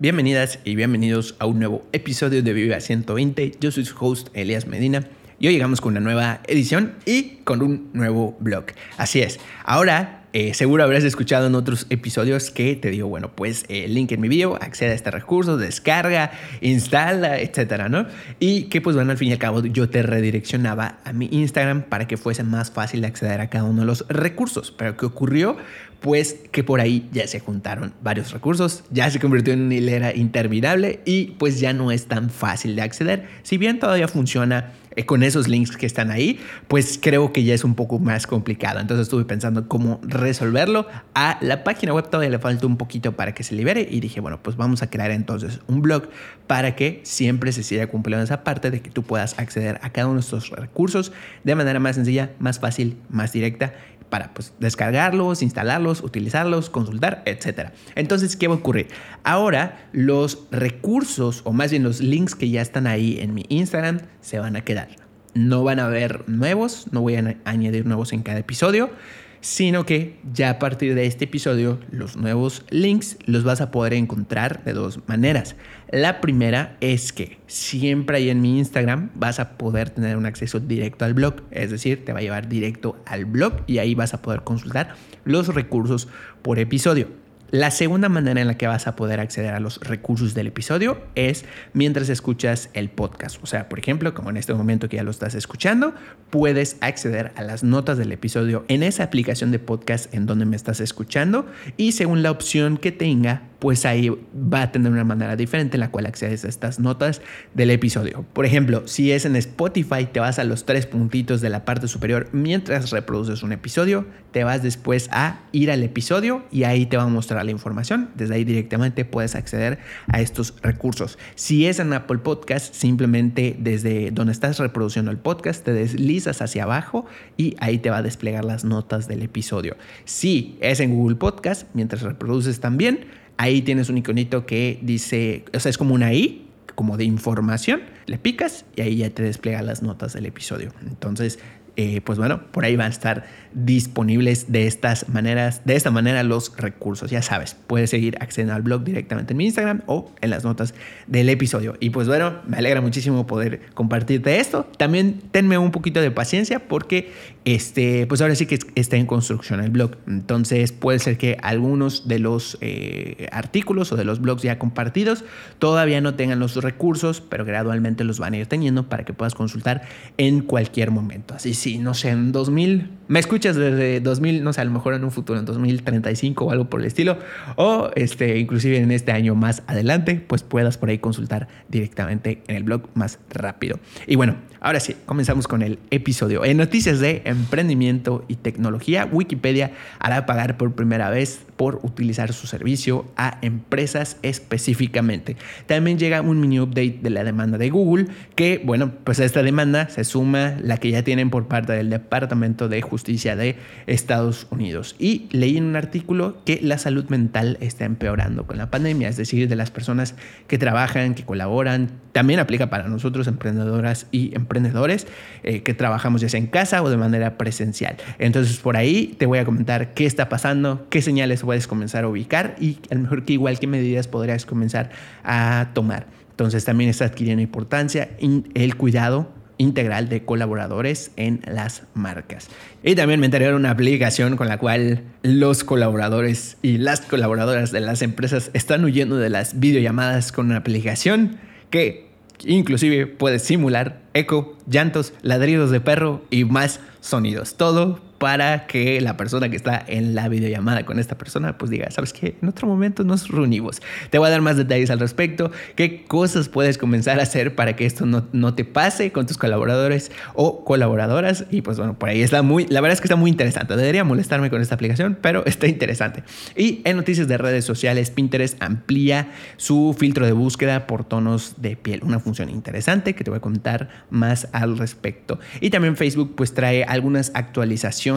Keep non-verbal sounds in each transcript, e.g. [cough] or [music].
Bienvenidas y bienvenidos a un nuevo episodio de Viva 120. Yo soy su host Elias Medina y hoy llegamos con una nueva edición y con un nuevo blog. Así es, ahora eh, seguro habrás escuchado en otros episodios que te digo, bueno, pues el eh, link en mi video, accede a este recurso, descarga, instala, etcétera, ¿no? Y que pues bueno, al fin y al cabo yo te redireccionaba a mi Instagram para que fuese más fácil acceder a cada uno de los recursos. Pero ¿qué ocurrió? Pues que por ahí ya se juntaron varios recursos, ya se convirtió en una hilera interminable y pues ya no es tan fácil de acceder. Si bien todavía funciona con esos links que están ahí, pues creo que ya es un poco más complicado. Entonces estuve pensando cómo resolverlo. A la página web todavía le falta un poquito para que se libere y dije, bueno, pues vamos a crear entonces un blog para que siempre se siga cumpliendo esa parte de que tú puedas acceder a cada uno de estos recursos de manera más sencilla, más fácil, más directa para pues, descargarlos, instalarlos, utilizarlos, consultar, etc. Entonces, ¿qué va a ocurrir? Ahora los recursos, o más bien los links que ya están ahí en mi Instagram, se van a quedar. No van a haber nuevos, no voy a añadir nuevos en cada episodio sino que ya a partir de este episodio los nuevos links los vas a poder encontrar de dos maneras. La primera es que siempre ahí en mi Instagram vas a poder tener un acceso directo al blog, es decir, te va a llevar directo al blog y ahí vas a poder consultar los recursos por episodio. La segunda manera en la que vas a poder acceder a los recursos del episodio es mientras escuchas el podcast. O sea, por ejemplo, como en este momento que ya lo estás escuchando, puedes acceder a las notas del episodio en esa aplicación de podcast en donde me estás escuchando y según la opción que tenga, pues ahí va a tener una manera diferente en la cual accedes a estas notas del episodio. Por ejemplo, si es en Spotify, te vas a los tres puntitos de la parte superior mientras reproduces un episodio, te vas después a ir al episodio y ahí te va a mostrar la información. Desde ahí directamente puedes acceder a estos recursos. Si es en Apple Podcast, simplemente desde donde estás reproduciendo el podcast, te deslizas hacia abajo y ahí te va a desplegar las notas del episodio. Si es en Google Podcast, mientras reproduces también, ahí tienes un iconito que dice, o sea, es como una I, como de información, le picas y ahí ya te despliega las notas del episodio. Entonces, eh, pues bueno, por ahí van a estar disponibles de estas maneras, de esta manera los recursos. Ya sabes, puedes seguir accediendo al blog directamente en mi Instagram o en las notas del episodio. Y pues bueno, me alegra muchísimo poder compartirte esto. También tenme un poquito de paciencia porque este, pues ahora sí que está en construcción el blog. Entonces puede ser que algunos de los eh, artículos o de los blogs ya compartidos todavía no tengan los recursos, pero gradualmente los van a ir teniendo para que puedas consultar en cualquier momento. Así sí no sé, en 2000, me escuchas desde 2000, no sé, a lo mejor en un futuro, en 2035 o algo por el estilo, o este, inclusive en este año más adelante, pues puedas por ahí consultar directamente en el blog más rápido. Y bueno, ahora sí, comenzamos con el episodio. En noticias de emprendimiento y tecnología, Wikipedia hará pagar por primera vez por utilizar su servicio a empresas específicamente. También llega un mini update de la demanda de Google, que bueno, pues a esta demanda se suma la que ya tienen por parte del Departamento de Justicia de Estados Unidos. Y leí en un artículo que la salud mental está empeorando con la pandemia, es decir, de las personas que trabajan, que colaboran. También aplica para nosotros, emprendedoras y emprendedores, eh, que trabajamos ya en casa o de manera presencial. Entonces, por ahí te voy a comentar qué está pasando, qué señales puedes comenzar a ubicar y a lo mejor que igual qué medidas podrías comenzar a tomar. Entonces también está adquiriendo importancia el cuidado integral de colaboradores en las marcas. Y también me enteré de una aplicación con la cual los colaboradores y las colaboradoras de las empresas están huyendo de las videollamadas con una aplicación que inclusive puede simular eco, llantos, ladridos de perro y más sonidos. Todo para que la persona que está en la videollamada con esta persona pues diga, ¿sabes qué? En otro momento nos reunimos. Te voy a dar más detalles al respecto, qué cosas puedes comenzar a hacer para que esto no, no te pase con tus colaboradores o colaboradoras. Y pues bueno, por ahí está muy, la verdad es que está muy interesante. Debería molestarme con esta aplicación, pero está interesante. Y en noticias de redes sociales, Pinterest amplía su filtro de búsqueda por tonos de piel. Una función interesante que te voy a contar más al respecto. Y también Facebook pues trae algunas actualizaciones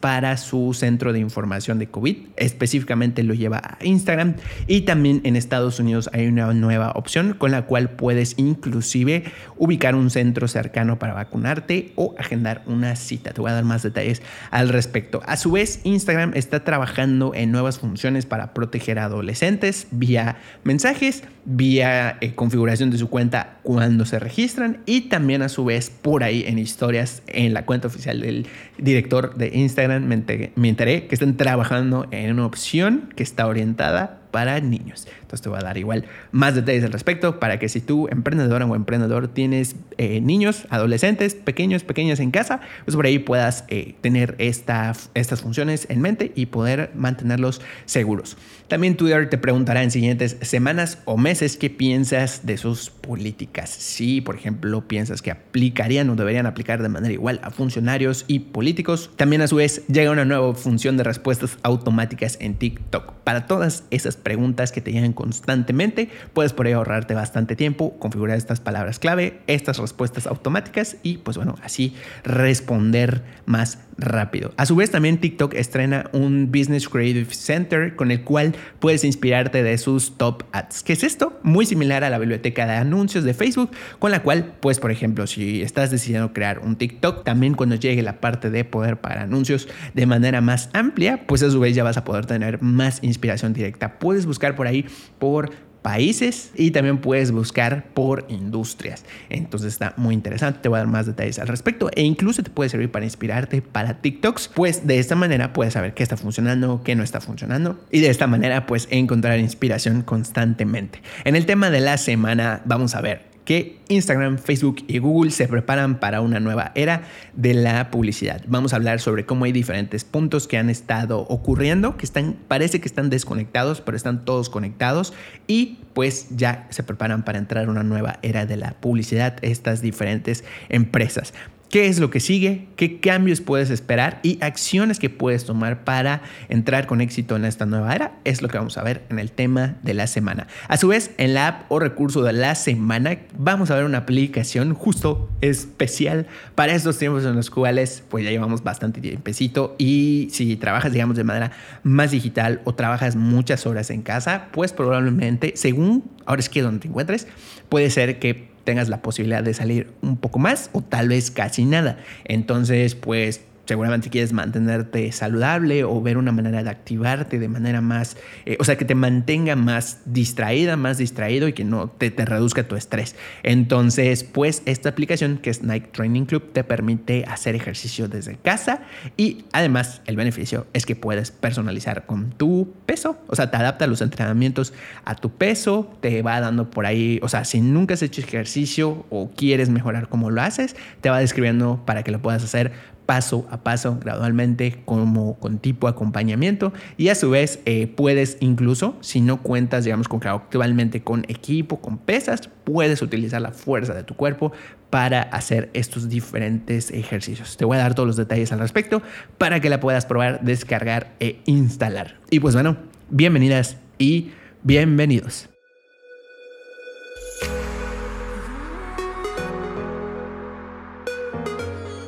para su centro de información de COVID. Específicamente lo lleva a Instagram. Y también en Estados Unidos hay una nueva opción con la cual puedes inclusive ubicar un centro cercano para vacunarte o agendar una cita. Te voy a dar más detalles al respecto. A su vez, Instagram está trabajando en nuevas funciones para proteger a adolescentes vía mensajes, vía eh, configuración de su cuenta cuando se registran y también a su vez por ahí en historias en la cuenta oficial del director de Instagram me enteré, que están trabajando en una opción que está orientada para niños. Entonces te voy a dar igual más detalles al respecto para que si tú, emprendedora o emprendedor, tienes eh, niños, adolescentes, pequeños, pequeñas en casa, pues por ahí puedas eh, tener esta, estas funciones en mente y poder mantenerlos seguros. También Twitter te preguntará en siguientes semanas o meses qué piensas de sus políticas. Si, por ejemplo, piensas que aplicarían o deberían aplicar de manera igual a funcionarios y políticos. También a su vez llega una nueva función de respuestas automáticas en TikTok. Para todas esas preguntas que te llegan constantemente, puedes por ahí ahorrarte bastante tiempo, configurar estas palabras clave, estas respuestas automáticas y pues bueno, así responder más rápido. A su vez también TikTok estrena un Business Creative Center con el cual puedes inspirarte de sus top ads. ¿Qué es esto? Muy similar a la biblioteca de anuncios de Facebook, con la cual pues por ejemplo si estás decidiendo crear un TikTok, también cuando llegue la parte de poder para anuncios de manera más amplia, pues a su vez ya vas a poder tener más inspiración directa. Puedes buscar por ahí por países y también puedes buscar por industrias. Entonces está muy interesante, te voy a dar más detalles al respecto e incluso te puede servir para inspirarte para TikToks, pues de esta manera puedes saber qué está funcionando, qué no está funcionando y de esta manera pues encontrar inspiración constantemente. En el tema de la semana vamos a ver que Instagram, Facebook y Google se preparan para una nueva era de la publicidad. Vamos a hablar sobre cómo hay diferentes puntos que han estado ocurriendo, que están, parece que están desconectados, pero están todos conectados y pues ya se preparan para entrar a una nueva era de la publicidad estas diferentes empresas qué es lo que sigue, qué cambios puedes esperar y acciones que puedes tomar para entrar con éxito en esta nueva era. Es lo que vamos a ver en el tema de la semana. A su vez, en la app o recurso de la semana vamos a ver una aplicación justo especial para estos tiempos en los cuales pues ya llevamos bastante tiempecito y si trabajas digamos de manera más digital o trabajas muchas horas en casa, pues probablemente según ahora es que donde te encuentres, puede ser que tengas la posibilidad de salir un poco más o tal vez casi nada. Entonces, pues seguramente quieres mantenerte saludable o ver una manera de activarte de manera más, eh, o sea, que te mantenga más distraída, más distraído y que no te, te, reduzca tu estrés. Entonces, pues esta aplicación que es Nike Training Club te permite hacer ejercicio desde casa y además el beneficio es que puedes personalizar con tu peso, o sea, te adapta los entrenamientos a tu peso, te va dando por ahí, o sea, si nunca has hecho ejercicio o quieres mejorar cómo lo haces, te va describiendo para que lo puedas hacer paso a paso, gradualmente, como con tipo acompañamiento. Y a su vez, eh, puedes incluso, si no cuentas, digamos, con actualmente con equipo, con pesas, puedes utilizar la fuerza de tu cuerpo para hacer estos diferentes ejercicios. Te voy a dar todos los detalles al respecto para que la puedas probar, descargar e instalar. Y pues bueno, bienvenidas y bienvenidos.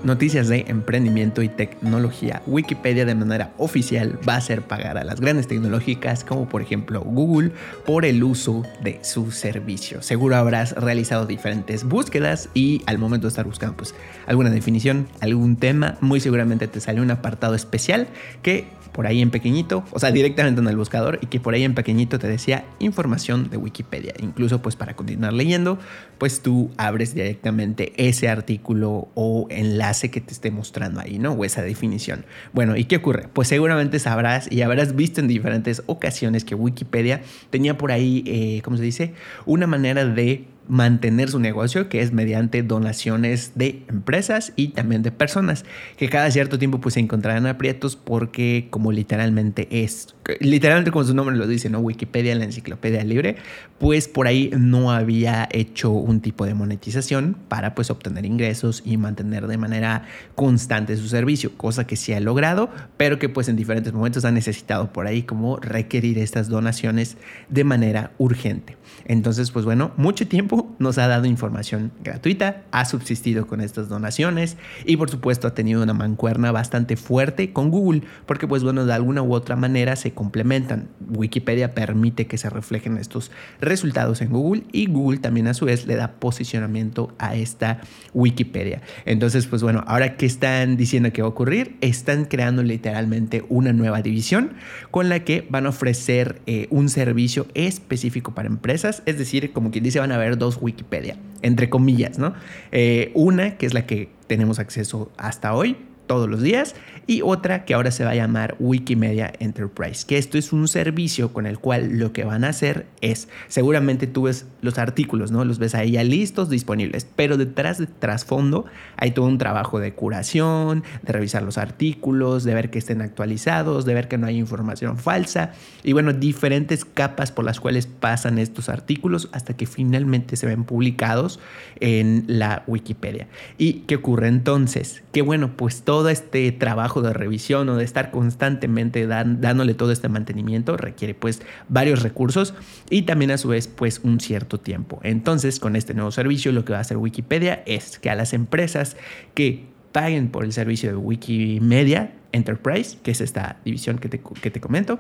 Noticias de emprendimiento y tecnología. Wikipedia de manera oficial va a hacer pagar a las grandes tecnológicas como por ejemplo Google por el uso de su servicio. Seguro habrás realizado diferentes búsquedas y al momento de estar buscando pues alguna definición, algún tema, muy seguramente te sale un apartado especial que por ahí en pequeñito, o sea, directamente en el buscador y que por ahí en pequeñito te decía información de Wikipedia. Incluso pues para continuar leyendo, pues tú abres directamente ese artículo o enlace que te esté mostrando ahí, ¿no? O esa definición. Bueno, ¿y qué ocurre? Pues seguramente sabrás y habrás visto en diferentes ocasiones que Wikipedia tenía por ahí, eh, ¿cómo se dice? Una manera de mantener su negocio, que es mediante donaciones de empresas y también de personas, que cada cierto tiempo pues se encontrarán aprietos porque como literalmente es, literalmente como su nombre lo dice, ¿no? Wikipedia, la enciclopedia libre, pues por ahí no había hecho un tipo de monetización para pues obtener ingresos y mantener de manera constante su servicio, cosa que sí ha logrado, pero que pues en diferentes momentos ha necesitado por ahí como requerir estas donaciones de manera urgente. Entonces, pues bueno, mucho tiempo nos ha dado información gratuita, ha subsistido con estas donaciones y por supuesto ha tenido una mancuerna bastante fuerte con Google, porque pues bueno, de alguna u otra manera se complementan. Wikipedia permite que se reflejen estos resultados en Google y Google también a su vez le da posicionamiento a esta Wikipedia. Entonces, pues bueno, ahora que están diciendo que va a ocurrir, están creando literalmente una nueva división con la que van a ofrecer eh, un servicio específico para empresas, es decir, como quien dice, van a haber dos Wikipedia, entre comillas, ¿no? Eh, una que es la que tenemos acceso hasta hoy, todos los días y otra que ahora se va a llamar Wikimedia Enterprise, que esto es un servicio con el cual lo que van a hacer es, seguramente tú ves los artículos, ¿no? Los ves ahí ya listos, disponibles, pero detrás de trasfondo hay todo un trabajo de curación, de revisar los artículos, de ver que estén actualizados, de ver que no hay información falsa y bueno, diferentes capas por las cuales pasan estos artículos hasta que finalmente se ven publicados en la Wikipedia. ¿Y qué ocurre entonces? Que bueno, pues todo este trabajo de revisión o de estar constantemente dándole todo este mantenimiento requiere pues varios recursos y también a su vez pues un cierto tiempo. Entonces con este nuevo servicio lo que va a hacer Wikipedia es que a las empresas que paguen por el servicio de Wikimedia Enterprise, que es esta división que te, que te comento,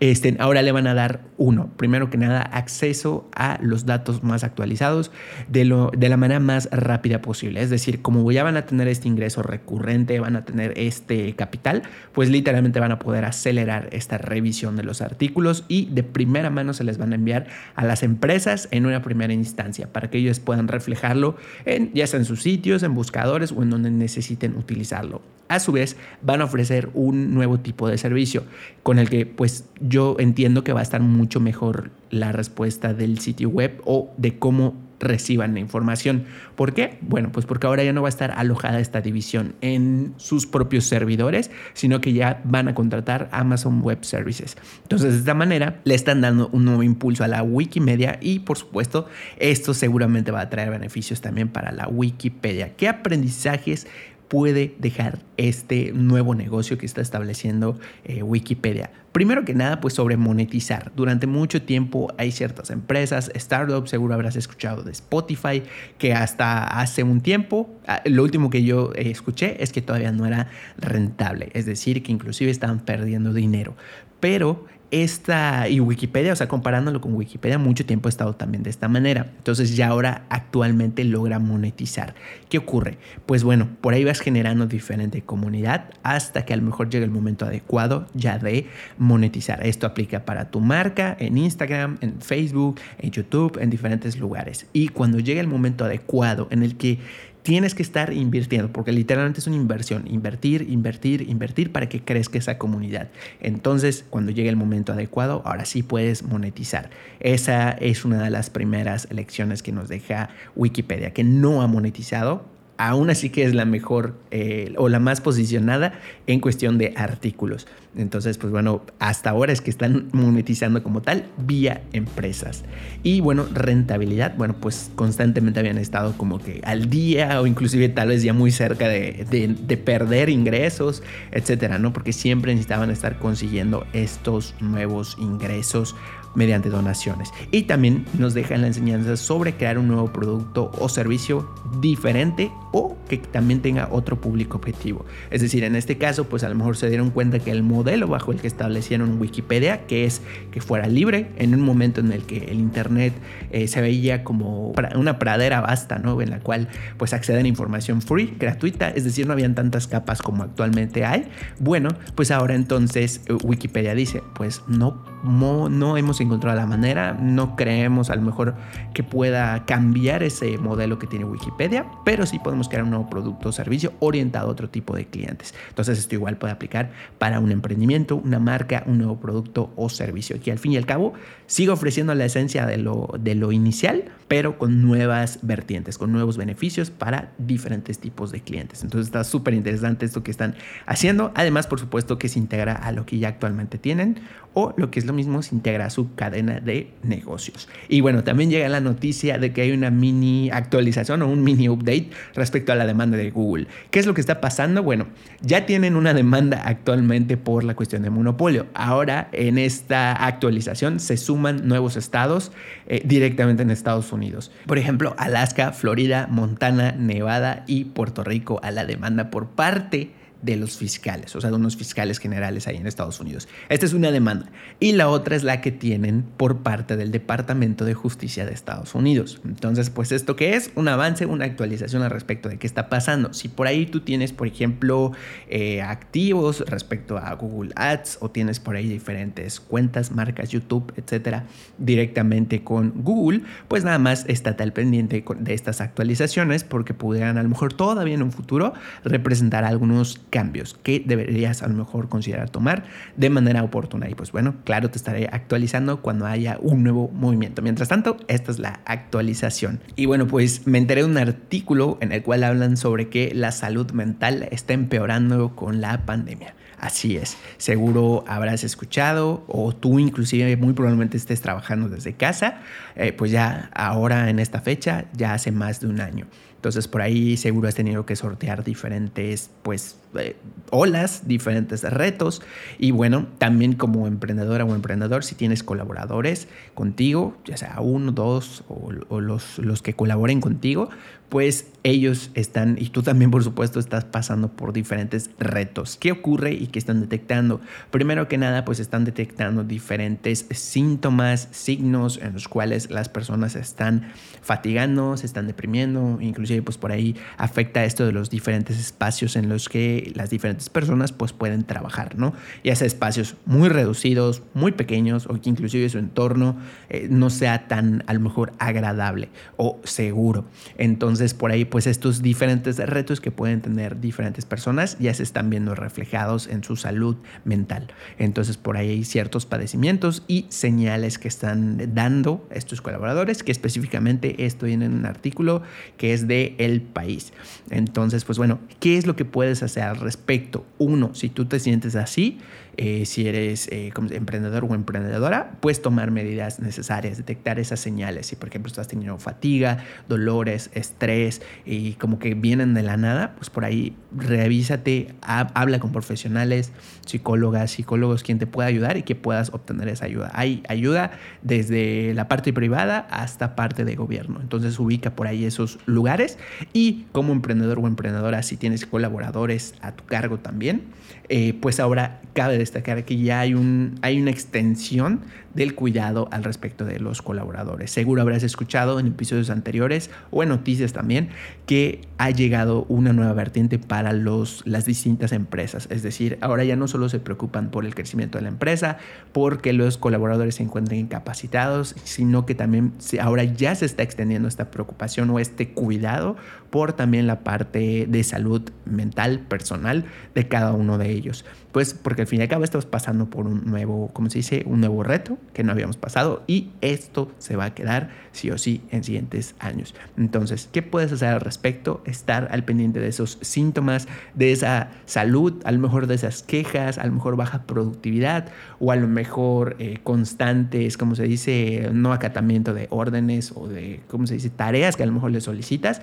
este, ahora le van a dar uno, primero que nada, acceso a los datos más actualizados de, la manera más rápida posible. Es decir, como ya van a tener este ingreso recurrente, van a tener este capital, pues literalmente van a poder acelerar esta revisión de los artículos y de primera mano se les van a enviar a las empresas en una primera instancia para que ellos puedan reflejarlo en, ya sea en sus sitios, en buscadores o en donde necesiten utilizarlo. A su vez, van a ofrecer un nuevo tipo de servicio con el que pues yo entiendo que va a estar mucho mejor la respuesta del sitio web o de cómo reciban la información. ¿Por qué? Bueno, pues porque ahora ya no va a estar alojada esta división en sus propios servidores, sino que ya van a contratar Amazon Web Services. Entonces, de esta manera, le están dando un nuevo impulso a la Wikimedia y, por supuesto, esto seguramente va a traer beneficios también para la Wikipedia. ¿Qué aprendizajes puede dejar este nuevo negocio que está estableciendo eh, Wikipedia. Primero que nada, pues sobre monetizar. Durante mucho tiempo hay ciertas empresas, startups, seguro habrás escuchado de Spotify, que hasta hace un tiempo, ah, lo último que yo escuché es que todavía no era rentable, es decir, que inclusive estaban perdiendo dinero. Pero esta y Wikipedia, o sea, comparándolo con Wikipedia, mucho tiempo ha estado también de esta manera. Entonces ya ahora actualmente logra monetizar. ¿Qué ocurre? Pues bueno, por ahí vas generando diferente comunidad hasta que a lo mejor llega el momento adecuado ya de monetizar. Esto aplica para tu marca en Instagram, en Facebook, en YouTube, en diferentes lugares. Y cuando llega el momento adecuado en el que tienes que estar invirtiendo, porque literalmente es una inversión, invertir, invertir, invertir para que crezca esa comunidad. Entonces, cuando llegue el momento adecuado, ahora sí puedes monetizar. Esa es una de las primeras lecciones que nos deja Wikipedia, que no ha monetizado aún así que es la mejor eh, o la más posicionada en cuestión de artículos. Entonces, pues bueno, hasta ahora es que están monetizando como tal vía empresas. Y bueno, rentabilidad, bueno, pues constantemente habían estado como que al día o inclusive tal vez ya muy cerca de, de perder ingresos, etcétera, ¿no? Porque siempre necesitaban estar consiguiendo estos nuevos ingresos mediante donaciones. Y también nos dejan la enseñanza sobre crear un nuevo producto o servicio diferente o que también tenga otro público objetivo. Es decir, en este caso, pues a lo mejor se dieron cuenta que el modelo bajo el que establecieron Wikipedia, que es que fuera libre, en un momento en el que el Internet eh, se veía como una pradera vasta, ¿no? En la cual pues acceden a información free, gratuita, es decir, no habían tantas capas como actualmente hay. Bueno, pues ahora entonces eh, Wikipedia dice, pues no, no, no hemos encontrado la manera, no creemos a lo mejor que pueda cambiar ese modelo que tiene Wikipedia, pero sí podemos crear un nuevo producto o servicio orientado a otro tipo de clientes. Entonces esto igual puede aplicar para un emprendimiento, una marca, un nuevo producto o servicio, que al fin y al cabo sigue ofreciendo la esencia de lo, de lo inicial, pero con nuevas vertientes, con nuevos beneficios para diferentes tipos de clientes. Entonces está súper interesante esto que están haciendo. Además, por supuesto que se integra a lo que ya actualmente tienen o lo que es lo mismo, se integra a su cadena de negocios. Y bueno, también llega la noticia de que hay una mini actualización o un mini update respecto a la demanda de Google. ¿Qué es lo que está pasando? Bueno, ya tienen una demanda actualmente por la cuestión de monopolio. Ahora, en esta actualización se suma suman nuevos estados eh, directamente en Estados Unidos. Por ejemplo, Alaska, Florida, Montana, Nevada y Puerto Rico a la demanda por parte de los fiscales, o sea, de unos fiscales generales ahí en Estados Unidos. Esta es una demanda. Y la otra es la que tienen por parte del Departamento de Justicia de Estados Unidos. Entonces, pues esto que es un avance, una actualización al respecto de qué está pasando. Si por ahí tú tienes, por ejemplo, eh, activos respecto a Google Ads o tienes por ahí diferentes cuentas, marcas, YouTube, etcétera, directamente con Google, pues nada más estate al pendiente de estas actualizaciones porque pudieran a lo mejor todavía en un futuro representar algunos cambios que deberías a lo mejor considerar tomar de manera oportuna. Y pues bueno, claro, te estaré actualizando cuando haya un nuevo movimiento. Mientras tanto, esta es la actualización. Y bueno, pues me enteré de un artículo en el cual hablan sobre que la salud mental está empeorando con la pandemia. Así es, seguro habrás escuchado o tú inclusive muy probablemente estés trabajando desde casa, eh, pues ya ahora en esta fecha, ya hace más de un año. Entonces por ahí seguro has tenido que sortear diferentes pues eh, olas, diferentes retos y bueno, también como emprendedora o emprendedor, si tienes colaboradores contigo, ya sea uno, dos o, o los, los que colaboren contigo, pues ellos están, y tú también por supuesto estás pasando por diferentes retos. ¿Qué ocurre y qué están detectando? Primero que nada, pues están detectando diferentes síntomas, signos en los cuales las personas están fatigando, se están deprimiendo, inclusive pues por ahí afecta esto de los diferentes espacios en los que las diferentes personas pues pueden trabajar, ¿no? Ya sea espacios muy reducidos, muy pequeños o que inclusive su entorno eh, no sea tan a lo mejor agradable o seguro. Entonces por ahí pues estos diferentes retos que pueden tener diferentes personas ya se están viendo reflejados en su salud mental. Entonces por ahí hay ciertos padecimientos y señales que están dando estos colaboradores que específicamente esto viene en un artículo que es de El País. Entonces pues bueno, ¿qué es lo que puedes hacer? Al respecto. Uno, si tú te sientes así, eh, si eres eh, emprendedor o emprendedora, puedes tomar medidas necesarias, detectar esas señales. Si por ejemplo estás teniendo fatiga, dolores, estrés y como que vienen de la nada, pues por ahí revísate, habla con profesionales, psicólogas, psicólogos, quien te pueda ayudar y que puedas obtener esa ayuda. Hay ayuda desde la parte privada hasta parte de gobierno. Entonces ubica por ahí esos lugares y como emprendedor o emprendedora, si tienes colaboradores a tu cargo también, eh, pues ahora cabe destacar que ya hay, un, hay una extensión del cuidado al respecto de los colaboradores. Seguro habrás escuchado en episodios anteriores o en noticias también que ha llegado una nueva vertiente para los, las distintas empresas. Es decir, ahora ya no solo se preocupan por el crecimiento de la empresa, porque los colaboradores se encuentren incapacitados, sino que también ahora ya se está extendiendo esta preocupación o este cuidado por también la parte de salud mental, personal de cada uno de ellos. Pues porque al fin y al cabo estamos pasando por un nuevo, ¿cómo se dice? Un nuevo reto que no habíamos pasado y esto se va a quedar sí o sí en siguientes años. Entonces, ¿qué puedes hacer al respecto? Estar al pendiente de esos síntomas, de esa salud, a lo mejor de esas quejas, a lo mejor baja productividad o a lo mejor eh, constantes, como se dice, no acatamiento de órdenes o de, ¿cómo se dice?, tareas que a lo mejor le solicitas.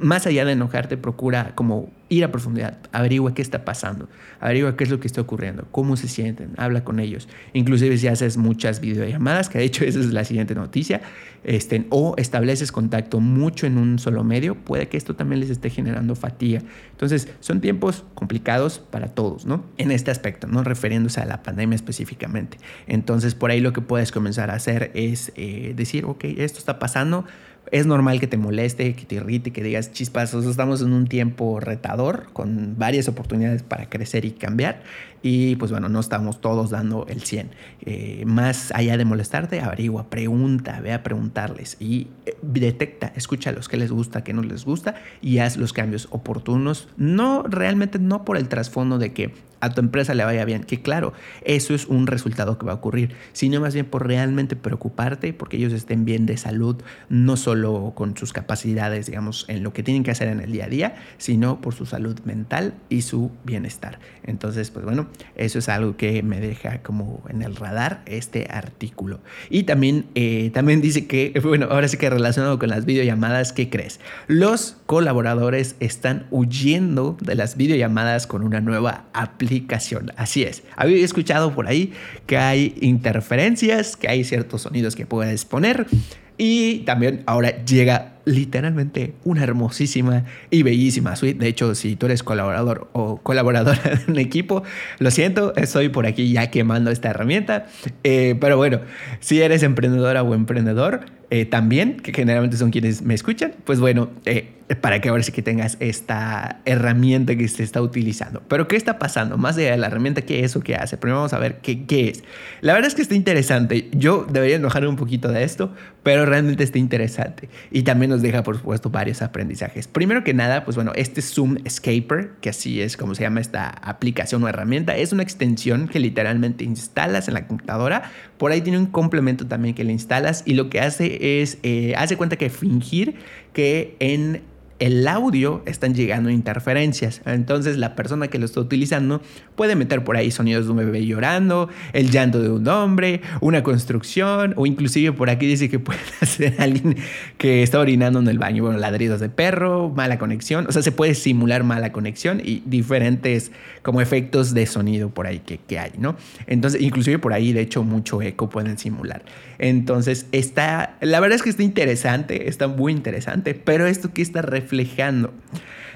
Más allá de enojarte, procura como ir a profundidad, averigua qué está pasando, averigua qué es lo que está ocurriendo, cómo se sienten, habla con ellos. Inclusive si haces muchas videollamadas, que de hecho esa es la siguiente noticia, este, o estableces contacto mucho en un solo medio, puede que esto también les esté generando fatiga. Entonces, son tiempos complicados para todos, ¿no? En este aspecto, ¿no? Refiriéndose a la pandemia específicamente. Entonces, por ahí lo que puedes comenzar a hacer es eh, decir, ok, esto está pasando, es normal que te moleste, que te irrite, que digas chispas. estamos en un tiempo retador con varias oportunidades para crecer y cambiar. Y pues bueno, no estamos todos dando el 100. Eh, más allá de molestarte, averigua, pregunta, ve a preguntarles y eh, detecta, escúchalos, qué les gusta, qué no les gusta y haz los cambios oportunos. No, realmente no por el trasfondo de que a tu empresa le vaya bien, que claro, eso es un resultado que va a ocurrir, sino más bien por realmente preocuparte porque ellos estén bien de salud, no solo con sus capacidades, digamos, en lo que tienen que hacer en el día a día, sino por su salud mental y su bienestar. Entonces, pues bueno, eso es algo que me deja como en el radar este artículo. Y también, eh, también dice que, [laughs] bueno, ahora sí que relacionado con las videollamadas, ¿qué crees? Los colaboradores están huyendo de las videollamadas con una nueva aplicación aplicación. Así es. Había escuchado por ahí que hay interferencias, que hay ciertos sonidos que puedes poner. Y también ahora llega literalmente una hermosísima y bellísima suite. De hecho, si tú eres colaborador o colaboradora [laughs] de un equipo, lo siento, estoy por aquí ya quemando esta herramienta. Eh, pero bueno, si eres emprendedora o emprendedor, eh, también, que generalmente son quienes me escuchan, pues bueno, eh, para que ahora sí que tengas esta herramienta que se está utilizando. Pero ¿qué está pasando? Más allá de la herramienta, ¿qué es o qué hace? Primero vamos a ver qué, qué es. La verdad es que está interesante. Yo debería enojarme un poquito de esto, pero realmente está interesante. Y también nos deja, por supuesto, varios aprendizajes. Primero que nada, pues bueno, este Zoom Escaper, que así es como se llama esta aplicación o herramienta, es una extensión que literalmente instalas en la computadora. Por ahí tiene un complemento también que le instalas y lo que hace es, eh, hace cuenta que fingir que en el audio están llegando interferencias. Entonces la persona que lo está utilizando puede meter por ahí sonidos de un bebé llorando, el llanto de un hombre, una construcción o inclusive por aquí dice que puede [laughs] hacer alguien que está orinando en el baño, bueno, ladridos de perro, mala conexión, o sea, se puede simular mala conexión y diferentes como efectos de sonido por ahí que, que hay, ¿no? Entonces, inclusive por ahí, de hecho, mucho eco pueden simular. Entonces, está, la verdad es que está interesante, está muy interesante, pero esto que está reflejando,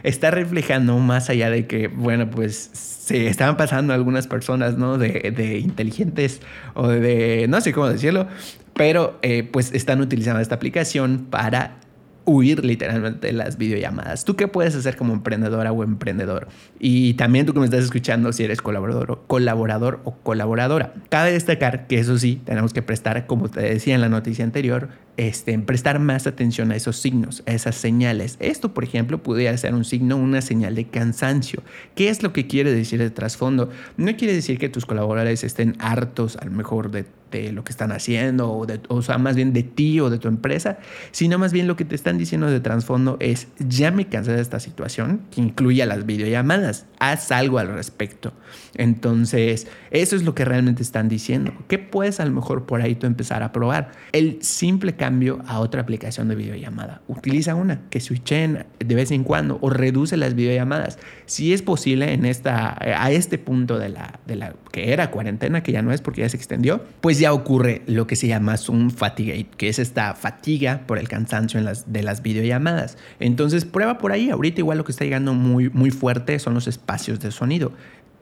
está reflejando más allá de que, bueno, pues se estaban pasando algunas personas, ¿no? De, de inteligentes o de, no sé cómo decirlo, pero eh, pues están utilizando esta aplicación para huir literalmente de las videollamadas. ¿Tú qué puedes hacer como emprendedora o emprendedor? Y también tú que me estás escuchando si eres colaborador o, colaborador o colaboradora. Cabe destacar que eso sí, tenemos que prestar, como te decía en la noticia anterior, este, prestar más atención a esos signos, a esas señales. Esto, por ejemplo, pudiera ser un signo, una señal de cansancio. ¿Qué es lo que quiere decir el trasfondo? No quiere decir que tus colaboradores estén hartos, a lo mejor, de, lo que están haciendo, o, de, o sea, más bien de ti o de tu empresa, sino más bien lo que te están diciendo de trasfondo es, ya me cansé de esta situación, que incluye a las videollamadas, haz algo al respecto. Entonces, eso es lo que realmente están diciendo. ¿Qué puedes a lo mejor por ahí tú empezar a probar? El simple cambio a otra aplicación de videollamada. Utiliza una que switchen de vez en cuando o reduce las videollamadas. Si es posible en esta, a este punto de la, de la que era cuarentena, que ya no es porque ya se extendió, pues ya ocurre lo que se llama un fatigue, que es esta fatiga por el cansancio en las, de las videollamadas. Entonces prueba por ahí. Ahorita igual lo que está llegando muy, muy fuerte son los espacios de sonido.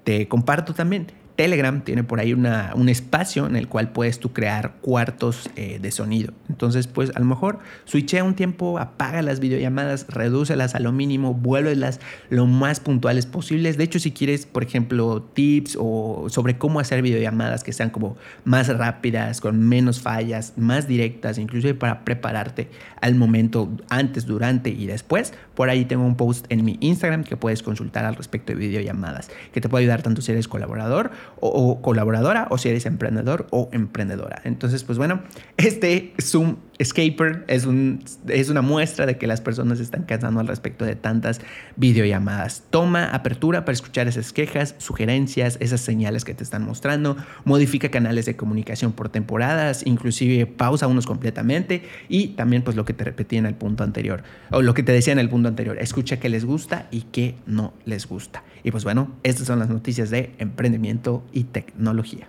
Te comparto también Telegram tiene por ahí un espacio en el cual puedes tú crear cuartos eh, de sonido. Entonces, pues a lo mejor switchea un tiempo, apaga las videollamadas, redúcelas a lo mínimo, vuélvelas lo más puntuales posibles. De hecho, si quieres, por ejemplo, tips o sobre cómo hacer videollamadas que sean como más rápidas, con menos fallas, más directas, inclusive para prepararte al momento antes, durante y después, por ahí tengo un post en mi Instagram que puedes consultar al respecto de videollamadas, que te puede ayudar tanto si eres colaborador o, colaboradora o si eres emprendedor o emprendedora. Entonces, pues bueno, este Zoom Escaper es, un, es una muestra de que las personas están cansando al respecto de tantas videollamadas. Toma apertura para escuchar esas quejas, sugerencias, esas señales que te están mostrando. Modifica canales de comunicación por temporadas, inclusive pausa unos completamente y también pues lo que te repetí en el punto anterior o lo que te decía en el punto anterior. Escucha qué les gusta y qué no les gusta. Y pues bueno, estas son las noticias de emprendimiento y tecnología.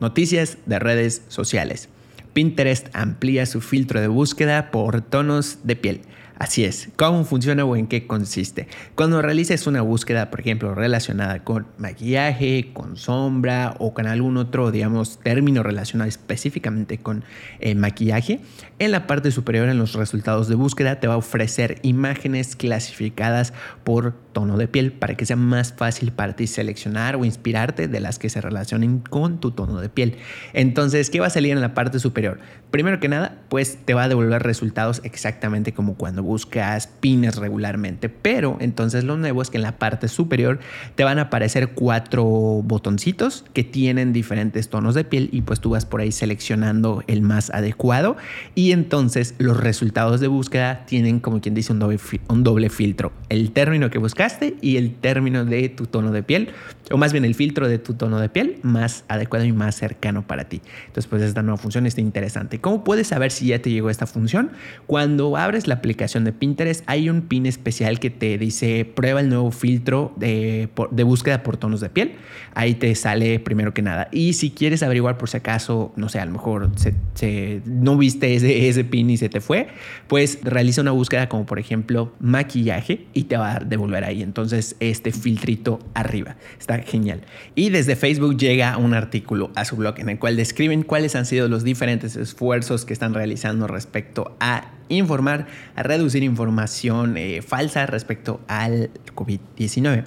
Noticias de redes sociales. Pinterest amplía su filtro de búsqueda por tonos de piel. Así es, ¿cómo funciona o en qué consiste? Cuando realices una búsqueda, por ejemplo, relacionada con maquillaje, con sombra o con algún otro, digamos, término relacionado específicamente con eh, maquillaje, en la parte superior en los resultados de búsqueda te va a ofrecer imágenes clasificadas por tono de piel para que sea más fácil para ti seleccionar o inspirarte de las que se relacionen con tu tono de piel. Entonces, ¿qué va a salir en la parte superior? Primero que nada, pues te va a devolver resultados exactamente como cuando buscas pines regularmente, pero entonces lo nuevo es que en la parte superior te van a aparecer cuatro botoncitos que tienen diferentes tonos de piel y pues tú vas por ahí seleccionando el más adecuado y entonces los resultados de búsqueda tienen como quien dice un doble, un doble filtro, el término que buscas y el término de tu tono de piel, o más bien el filtro de tu tono de piel más adecuado y más cercano para ti. Entonces, pues esta nueva función está interesante. ¿Cómo puedes saber si ya te llegó esta función? Cuando abres la aplicación de Pinterest hay un pin especial que te dice prueba el nuevo filtro de, de búsqueda por tonos de piel. Ahí te sale primero que nada. Y si quieres averiguar por si acaso, no sé, a lo mejor se, no viste ese, ese pin y se te fue, pues realiza una búsqueda como por ejemplo maquillaje y te va a devolver ahí. Entonces este filtrito arriba. Está genial. Y desde Facebook llega un artículo a su blog en el cual describen cuáles han sido los diferentes esfuerzos que están realizando respecto a informar, reducir información eh, falsa respecto al COVID-19.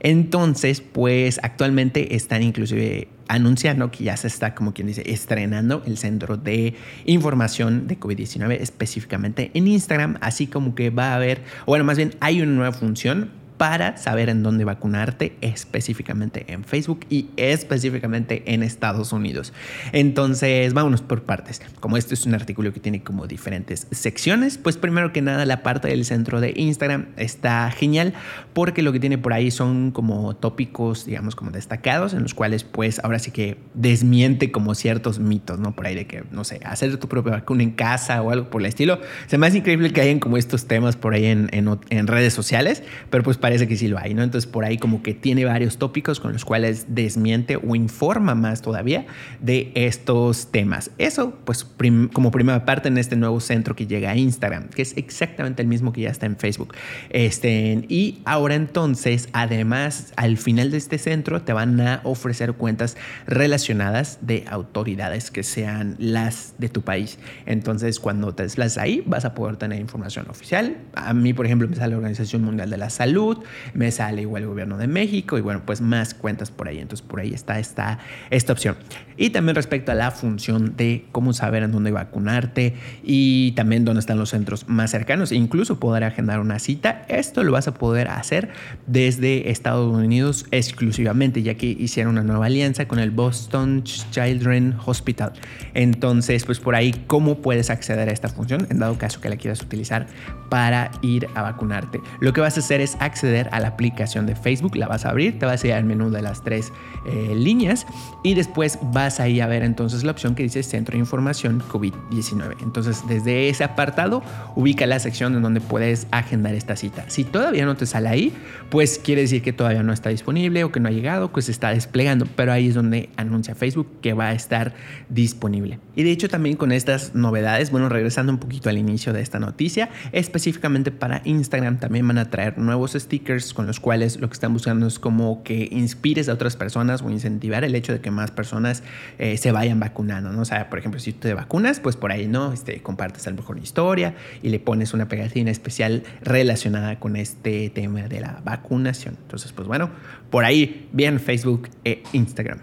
Entonces, pues actualmente están inclusive anunciando que ya se está, como quien dice, estrenando el centro de información de COVID-19 específicamente en Instagram, así como que va a haber, bueno, más bien hay una nueva función para saber en dónde vacunarte específicamente en Facebook y específicamente en Estados Unidos. Entonces, vámonos por partes. Como este es un artículo que tiene como diferentes secciones, pues primero que nada la parte del centro de Instagram está genial porque lo que tiene por ahí son como tópicos, digamos, como destacados en los cuales pues ahora sí que desmiente como ciertos mitos, ¿no? Por ahí de que, no sé, hacer tu propia vacuna en casa o algo por el estilo. Se me hace increíble que hayan como estos temas por ahí en, redes sociales, pero pues parece que sí lo hay, ¿no? Entonces por ahí como que tiene varios tópicos con los cuales desmiente o informa más todavía de estos temas. Eso pues como primera parte en este nuevo centro que llega a Instagram, que es exactamente el mismo que ya está en Facebook. Este, y ahora entonces, además, al final de este centro te van a ofrecer cuentas relacionadas de autoridades que sean las de tu país. Entonces cuando te desplazas ahí vas a poder tener información oficial. A mí, por ejemplo, me sale la Organización Mundial de la Salud, me sale igual el gobierno de México y bueno, pues más cuentas por ahí. Entonces por ahí está esta, esta opción. Y también respecto a la función de cómo saber en dónde vacunarte y también dónde están los centros más cercanos e incluso poder agendar una cita. Esto lo vas a poder hacer desde Estados Unidos exclusivamente, ya que hicieron una nueva alianza con el Boston Children Hospital. Entonces, pues por ahí, ¿cómo puedes acceder a esta función en dado caso que la quieras utilizar para ir a vacunarte? Lo que vas a hacer es acceder a la aplicación de Facebook, la vas a abrir, te vas a ir al menú de las tres eh, líneas y después vas a ir a ver entonces la opción que dice Centro de Información COVID-19. Entonces desde ese apartado ubica la sección en donde puedes agendar esta cita. Si todavía no te sale ahí, pues quiere decir que todavía no está disponible o que no ha llegado, pues se está desplegando, pero ahí es donde anuncia Facebook que va a estar disponible. Y de hecho también con estas novedades, bueno, regresando un poquito al inicio de esta noticia, específicamente para Instagram también van a traer nuevos stickers con los cuales lo que están buscando es como que inspires a otras personas o incentivar el hecho de que más personas eh, se vayan vacunando, ¿no? Sea, por ejemplo, si tú te vacunas, pues por ahí, ¿no? Este, compartes a lo mejor historia y le pones una pegatina especial relacionada con este tema de la vacunación. Entonces, pues bueno, por ahí, bien Facebook e Instagram.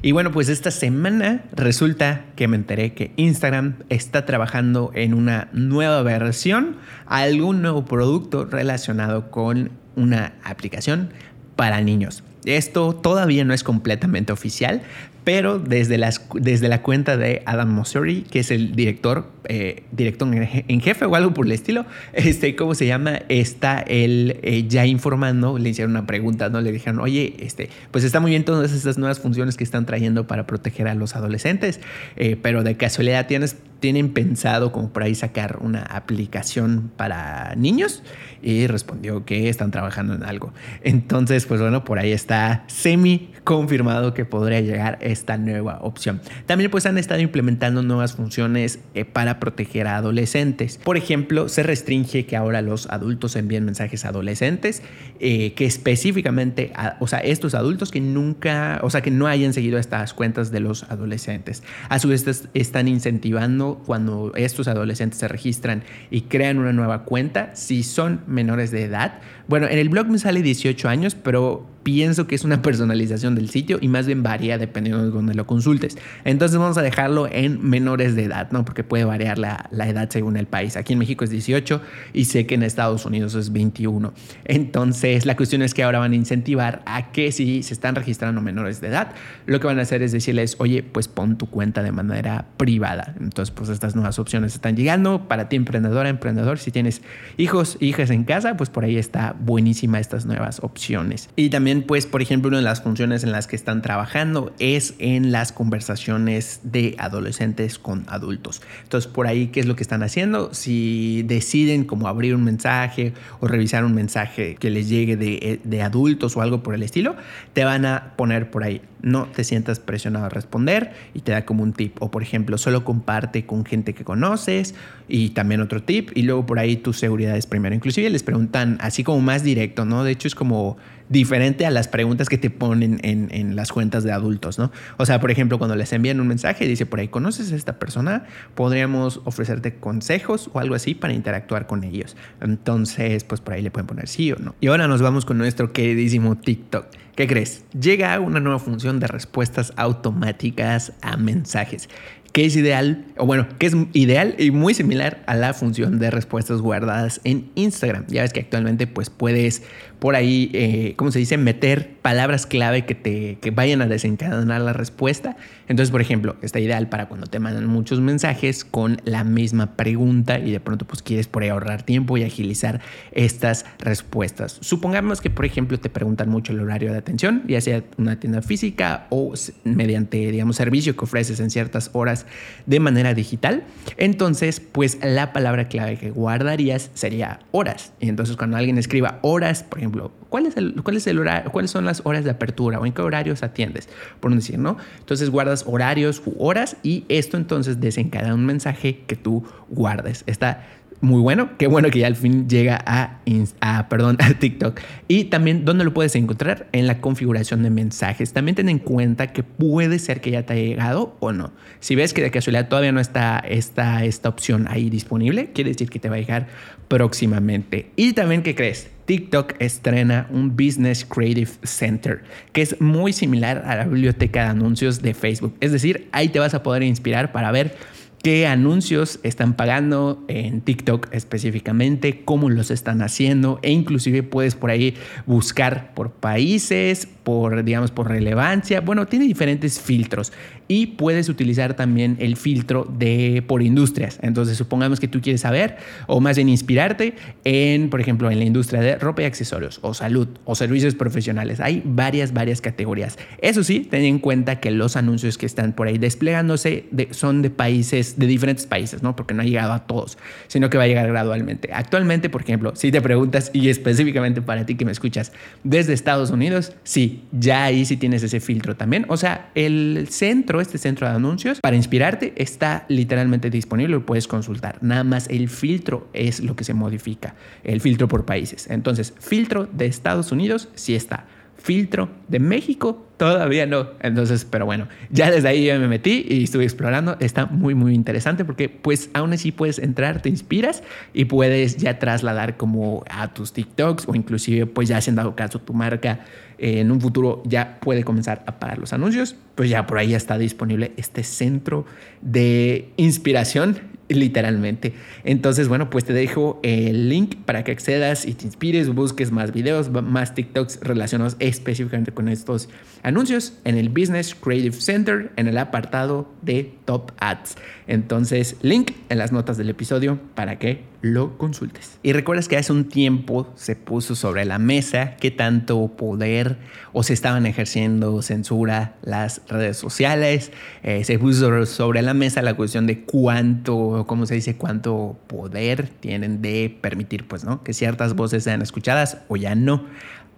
Y bueno, pues esta semana resulta que me enteré que Instagram está trabajando en una nueva versión, algún nuevo producto relacionado con una aplicación para niños. Esto todavía no es completamente oficial, pero desde, las, desde la cuenta de Adam Mosseri, que es el director, eh, director en jefe o algo por el estilo, [laughs] este, ¿cómo se llama? Está él eh, ya informando, le hicieron una pregunta, ¿no? Le dijeron, oye, este, pues está muy bien todas estas nuevas funciones que están trayendo para proteger a los adolescentes, eh, pero de casualidad tienes, tienen pensado como por ahí sacar una aplicación para niños y respondió que están trabajando en algo. Entonces, pues bueno, por ahí está semi confirmado que podría llegar esta nueva opción. También pues han estado implementando nuevas funciones eh, para proteger a adolescentes. Por ejemplo, se restringe que ahora los adultos envíen mensajes a adolescentes eh, que específicamente, o sea, estos adultos que nunca, o sea, que no hayan seguido estas cuentas de los adolescentes. A su vez están incentivando cuando estos adolescentes se registran y crean una nueva cuenta, si son menores de edad. Bueno, en el blog me sale 18 años, pero pienso que es una [laughs] personalización del sitio y más bien varía dependiendo de donde lo consultes. Entonces vamos a dejarlo en menores de edad, ¿no? Porque puede variar la, la, edad según el país. Aquí en México es 18 y sé que en Estados Unidos es 21. Entonces la cuestión es que ahora van a incentivar a que si se están registrando menores de edad, lo que van a hacer es decirles, oye, pues pon tu cuenta de manera privada. Entonces pues estas nuevas opciones están llegando para ti emprendedora, emprendedor. Si tienes hijos, hijas en casa, pues por ahí está buenísima estas nuevas opciones. Y también pues por ejemplo una de las funciones en las que están trabajando es en las conversaciones de adolescentes con adultos. Entonces por ahí qué es lo que están haciendo? Si deciden como abrir un mensaje o revisar un mensaje que les llegue de, de adultos o algo por el estilo, te van a poner por ahí no te sientas presionado a responder y te da como un tip. O por ejemplo, solo comparte con gente que conoces y también otro tip. Y luego por ahí tu seguridad es primero. Inclusive les preguntan así como más directo, ¿no? De hecho es como diferente a las preguntas que te ponen en, en, las cuentas de adultos, ¿no? O sea, por ejemplo, cuando les envían un mensaje dice por ahí, ¿conoces a esta persona? Podríamos ofrecerte consejos o algo así para interactuar con ellos. Entonces, pues por ahí le pueden poner sí o no. Y ahora nos vamos con nuestro queridísimo TikTok. ¿Qué crees? Llega una nueva función de respuestas automáticas a mensajes que es ideal, o bueno, que es ideal y muy similar a la función de respuestas guardadas en Instagram. Ya ves que actualmente pues puedes por ahí, eh, ¿cómo se dice? Meter palabras clave que te que vayan a desencadenar la respuesta. Entonces, por ejemplo, está ideal para cuando te mandan muchos mensajes con la misma pregunta y de pronto pues quieres por ahorrar tiempo y agilizar estas respuestas. Supongamos que, por ejemplo, te preguntan mucho el horario de atención, ya sea una tienda física o mediante, digamos, servicio que ofreces en ciertas horas de manera digital. Entonces, pues la palabra clave que guardarías sería horas. Y entonces cuando alguien escriba horas, por ejemplo, ¿cuál es el, cuál es el horario, cuáles son las horas de apertura o en qué horarios atiendes? Por decir, ¿no? Entonces guardas horarios u horas y esto entonces desencadena un mensaje que tú guardes. Está muy bueno. Qué bueno que ya al fin llega a, a, perdón, [laughs] a TikTok. Y también, ¿dónde lo puedes encontrar? En la configuración de mensajes. También ten en cuenta que puede ser que ya te haya llegado o no. Si ves que de casualidad todavía no está esta, esta opción ahí disponible, quiere decir que te va a llegar próximamente. Y también, ¿qué crees? TikTok estrena un Business Creative Center, que es muy similar a la biblioteca de anuncios de Facebook. Es decir, ahí te vas a poder inspirar para ver qué anuncios están pagando en TikTok específicamente, cómo los están haciendo e inclusive puedes por ahí buscar por países, por digamos por relevancia. Bueno, tiene diferentes filtros y puedes utilizar también el filtro de por industrias. Entonces, supongamos que tú quieres saber o más bien inspirarte en, por ejemplo, en la industria de ropa y accesorios o salud o servicios profesionales. Hay varias, varias categorías. Eso sí, ten en cuenta que los anuncios que están por ahí desplegándose son de países, de diferentes países, ¿no? Porque no ha llegado a todos, sino que va a llegar gradualmente. Actualmente, por ejemplo, si te preguntas, y específicamente para ti que me escuchas desde Estados Unidos, sí, ya ahí sí tienes ese filtro también. O sea, el centro este centro de anuncios, para inspirarte, está literalmente disponible, lo puedes consultar. Nada más el filtro es lo que se modifica, el filtro por países. Entonces, filtro de Estados Unidos sí está. Filtro de México Todavía no. Entonces, pero bueno, ya desde ahí ya me metí y estuve explorando. Está muy, muy interesante porque pues aún así puedes entrar, te inspiras y puedes ya trasladar como a tus TikToks o inclusive pues ya dado caso tu marca eh, en un futuro ya puede comenzar a pagar los anuncios, pues ya por ahí está disponible este centro de inspiración literalmente. Entonces, bueno, pues te dejo el link para que accedas y te inspires, busques más videos, más TikToks relacionados específicamente con estos anuncios en el Business Creative Center en el apartado de Top Ads. Entonces, link en las notas del episodio para que lo consultes. Y recuerdas que hace un tiempo se puso sobre la mesa qué tanto poder o se estaban ejerciendo censura las redes sociales. Eh, se puso sobre la mesa la cuestión de cuánto, ¿cómo se dice? Cuánto poder tienen de permitir, pues, ¿no? Que ciertas voces sean escuchadas o ya no.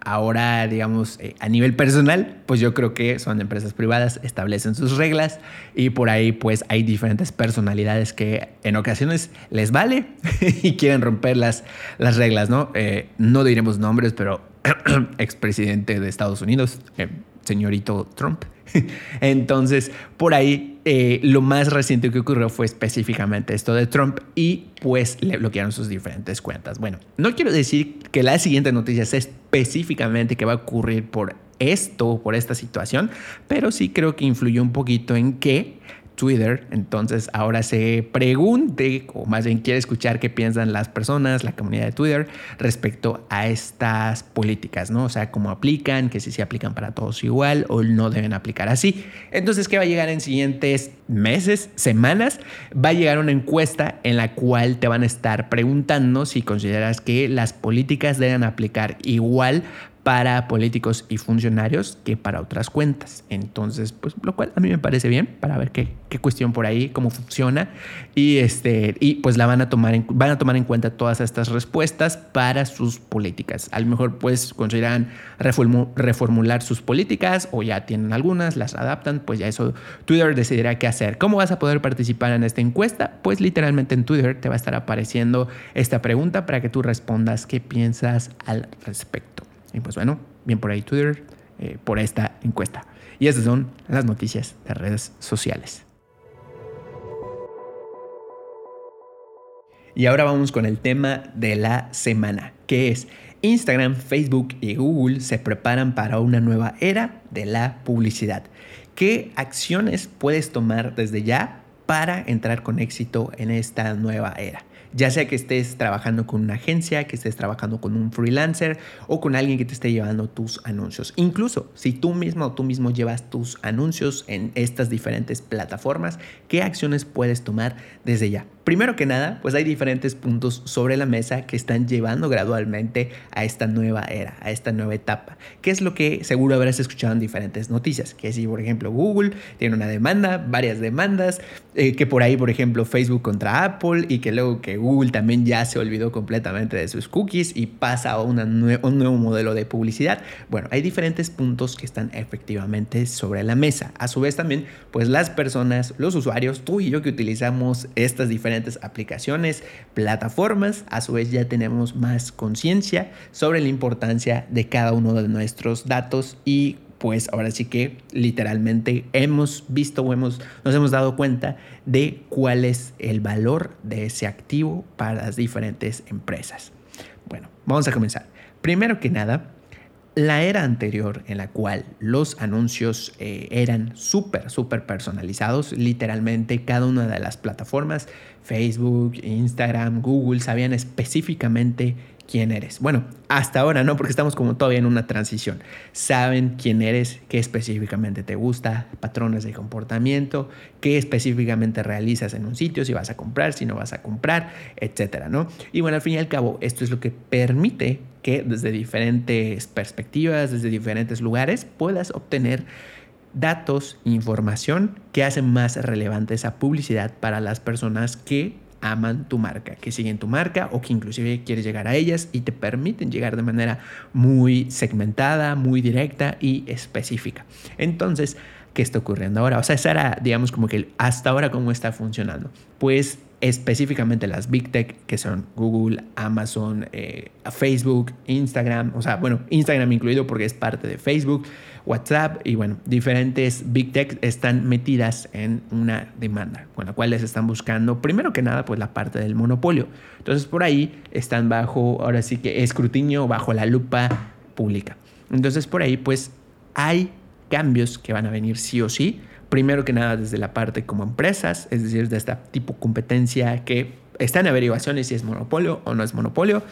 Ahora, digamos, eh, a nivel personal, pues yo creo que son empresas privadas, establecen sus reglas y por ahí pues hay diferentes personalidades que en ocasiones les vale [laughs] y quieren romper las, las reglas, ¿no? Eh, no diremos nombres, pero [clears throat] expresidente de Estados Unidos, eh, señorito Trump. [laughs] Entonces, por ahí eh, lo más reciente que ocurrió fue específicamente esto de Trump y pues le bloquearon sus diferentes cuentas. Bueno, no quiero decir que la siguiente noticia sea específicamente que va a ocurrir por esto, por esta situación, pero sí creo que influyó un poquito en que Twitter. Entonces ahora se pregunte, o más bien quiere escuchar qué piensan las personas, la comunidad de Twitter, respecto a estas políticas, ¿no? O sea, cómo aplican, que si se aplican para todos igual o no deben aplicar así. Entonces, ¿qué va a llegar en siguientes meses, semanas? Va a llegar una encuesta en la cual te van a estar preguntando si consideras que las políticas deben aplicar igual para políticos y funcionarios que para otras cuentas. Entonces, pues lo cual a mí me parece bien para ver qué, qué cuestión por ahí, cómo funciona y este y pues la van a tomar en, van a tomar en cuenta todas estas respuestas para sus políticas. A lo mejor pues consideran reformular sus políticas o ya tienen algunas, las adaptan, pues ya eso Twitter decidirá qué hacer. ¿Cómo vas a poder participar en esta encuesta? Pues literalmente en Twitter te va a estar apareciendo esta pregunta para que tú respondas qué piensas al respecto. Y pues bueno, bien por ahí Twitter, eh, por esta encuesta. Y esas son las noticias de redes sociales. Y ahora vamos con el tema de la semana, que es Instagram, Facebook y Google se preparan para una nueva era de la publicidad. ¿Qué acciones puedes tomar desde ya para entrar con éxito en esta nueva era? Ya sea que estés trabajando con una agencia, que estés trabajando con un freelancer o con alguien que te esté llevando tus anuncios. Incluso si tú mismo o tú mismo llevas tus anuncios en estas diferentes plataformas, ¿qué acciones puedes tomar desde ya? Primero que nada, pues hay diferentes puntos sobre la mesa que están llevando gradualmente a esta nueva era, a esta nueva etapa. ¿Qué es lo que seguro habrás escuchado en diferentes noticias? Que si, por ejemplo, Google tiene una demanda, varias demandas, eh, que por ahí, por ejemplo, Facebook contra Apple y que luego que Google también ya se olvidó completamente de sus cookies y pasa a una un nuevo modelo de publicidad. Bueno, hay diferentes puntos que están efectivamente sobre la mesa. A su vez también, pues las personas, los usuarios, tú y yo que utilizamos estas diferentes aplicaciones, plataformas, a su vez ya tenemos más conciencia sobre la importancia de cada uno de nuestros datos y pues ahora sí que literalmente hemos visto o hemos, nos hemos dado cuenta de cuál es el valor de ese activo para las diferentes empresas. Bueno, vamos a comenzar. Primero que nada, la era anterior en la cual los anuncios eh, eran súper, súper personalizados, literalmente cada una de las plataformas, Facebook, Instagram, Google, sabían específicamente quién eres. Bueno, hasta ahora no, porque estamos como todavía en una transición. Saben quién eres, qué específicamente te gusta, patrones de comportamiento, qué específicamente realizas en un sitio, si vas a comprar, si no vas a comprar, etcétera, ¿no? Y bueno, al fin y al cabo, esto es lo que permite que desde diferentes perspectivas, desde diferentes lugares, puedas obtener datos, información que hacen más relevante esa publicidad para las personas que aman tu marca, que siguen tu marca o que inclusive quieres llegar a ellas y te permiten llegar de manera muy segmentada, muy directa y específica. Entonces, ¿qué está ocurriendo ahora? O sea, esa era, digamos, como que hasta ahora cómo está funcionando. Pues específicamente las Big Tech, que son Google, Amazon, eh, Facebook, Instagram, o sea, bueno, Instagram incluido porque es parte de Facebook, WhatsApp y bueno, diferentes Big Tech están metidas en una demanda, con la cual les están buscando, primero que nada, pues la parte del monopolio. Entonces por ahí están bajo, ahora sí que escrutinio, bajo la lupa pública. Entonces por ahí pues hay cambios que van a venir sí o sí. Primero que nada desde la parte como empresas, es decir, de esta tipo competencia que está en averiguaciones si es monopolio o no es monopolio.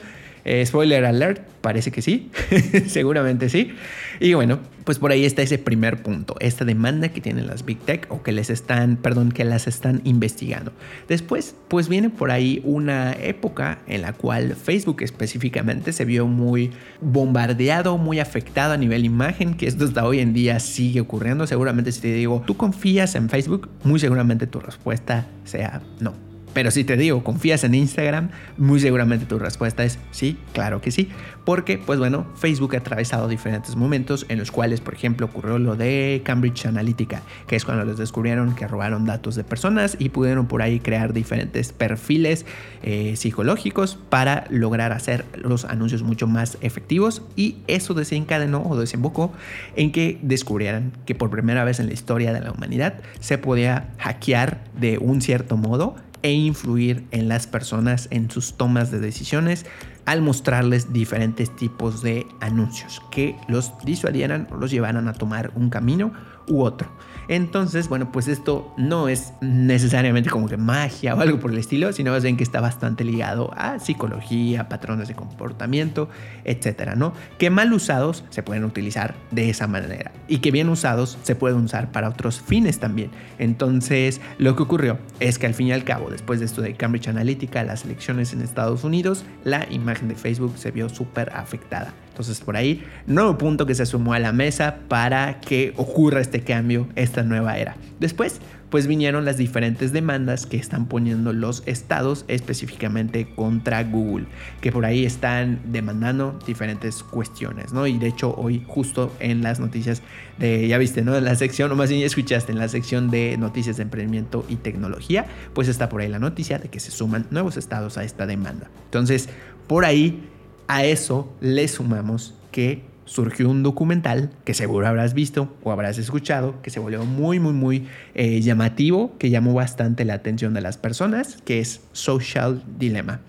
Eh, spoiler alert, parece que sí, [laughs] seguramente sí. Y bueno, pues por ahí está ese primer punto, esta demanda que tienen las Big Tech o que les están, perdón, que las están investigando. Después, pues viene por ahí una época en la cual Facebook específicamente se vio muy bombardeado, muy afectado a nivel imagen, que esto hasta hoy en día sigue ocurriendo. Seguramente si te digo, ¿tú confías en Facebook? Muy seguramente tu respuesta sea no. Pero si te digo, ¿confías en Instagram? Muy seguramente tu respuesta es sí, claro que sí. Porque, pues bueno, Facebook ha atravesado diferentes momentos en los cuales, por ejemplo, ocurrió lo de Cambridge Analytica, que es cuando les descubrieron que robaron datos de personas y pudieron por ahí crear diferentes perfiles eh, psicológicos para lograr hacer los anuncios mucho más efectivos. Y eso desencadenó o desembocó en que descubrieran que por primera vez en la historia de la humanidad se podía hackear de un cierto modo e influir en las personas en sus tomas de decisiones al mostrarles diferentes tipos de anuncios que los disuadieran o los llevaran a tomar un camino u otro. Entonces, bueno, pues esto no es necesariamente como que magia o algo por el estilo, sino más bien que está bastante ligado a psicología, patrones de comportamiento, etcétera, ¿no? Que mal usados se pueden utilizar de esa manera y que bien usados se pueden usar para otros fines también. Entonces, lo que ocurrió es que al fin y al cabo, después de esto de Cambridge Analytica, las elecciones en Estados Unidos, la imagen de Facebook se vio súper afectada. Entonces por ahí, nuevo punto que se sumó a la mesa para que ocurra este cambio, esta nueva era. Después, pues vinieron las diferentes demandas que están poniendo los estados específicamente contra Google, que por ahí están demandando diferentes cuestiones, ¿no? Y de hecho hoy justo en las noticias de, ya viste, ¿no? En la sección, o más bien ya escuchaste, en la sección de noticias de emprendimiento y tecnología, pues está por ahí la noticia de que se suman nuevos estados a esta demanda. Entonces, por ahí a eso le sumamos que surgió un documental que seguro habrás visto o habrás escuchado, que se volvió muy, muy, muy eh, llamativo, que llamó bastante la atención de las personas, que es Social Dilemma.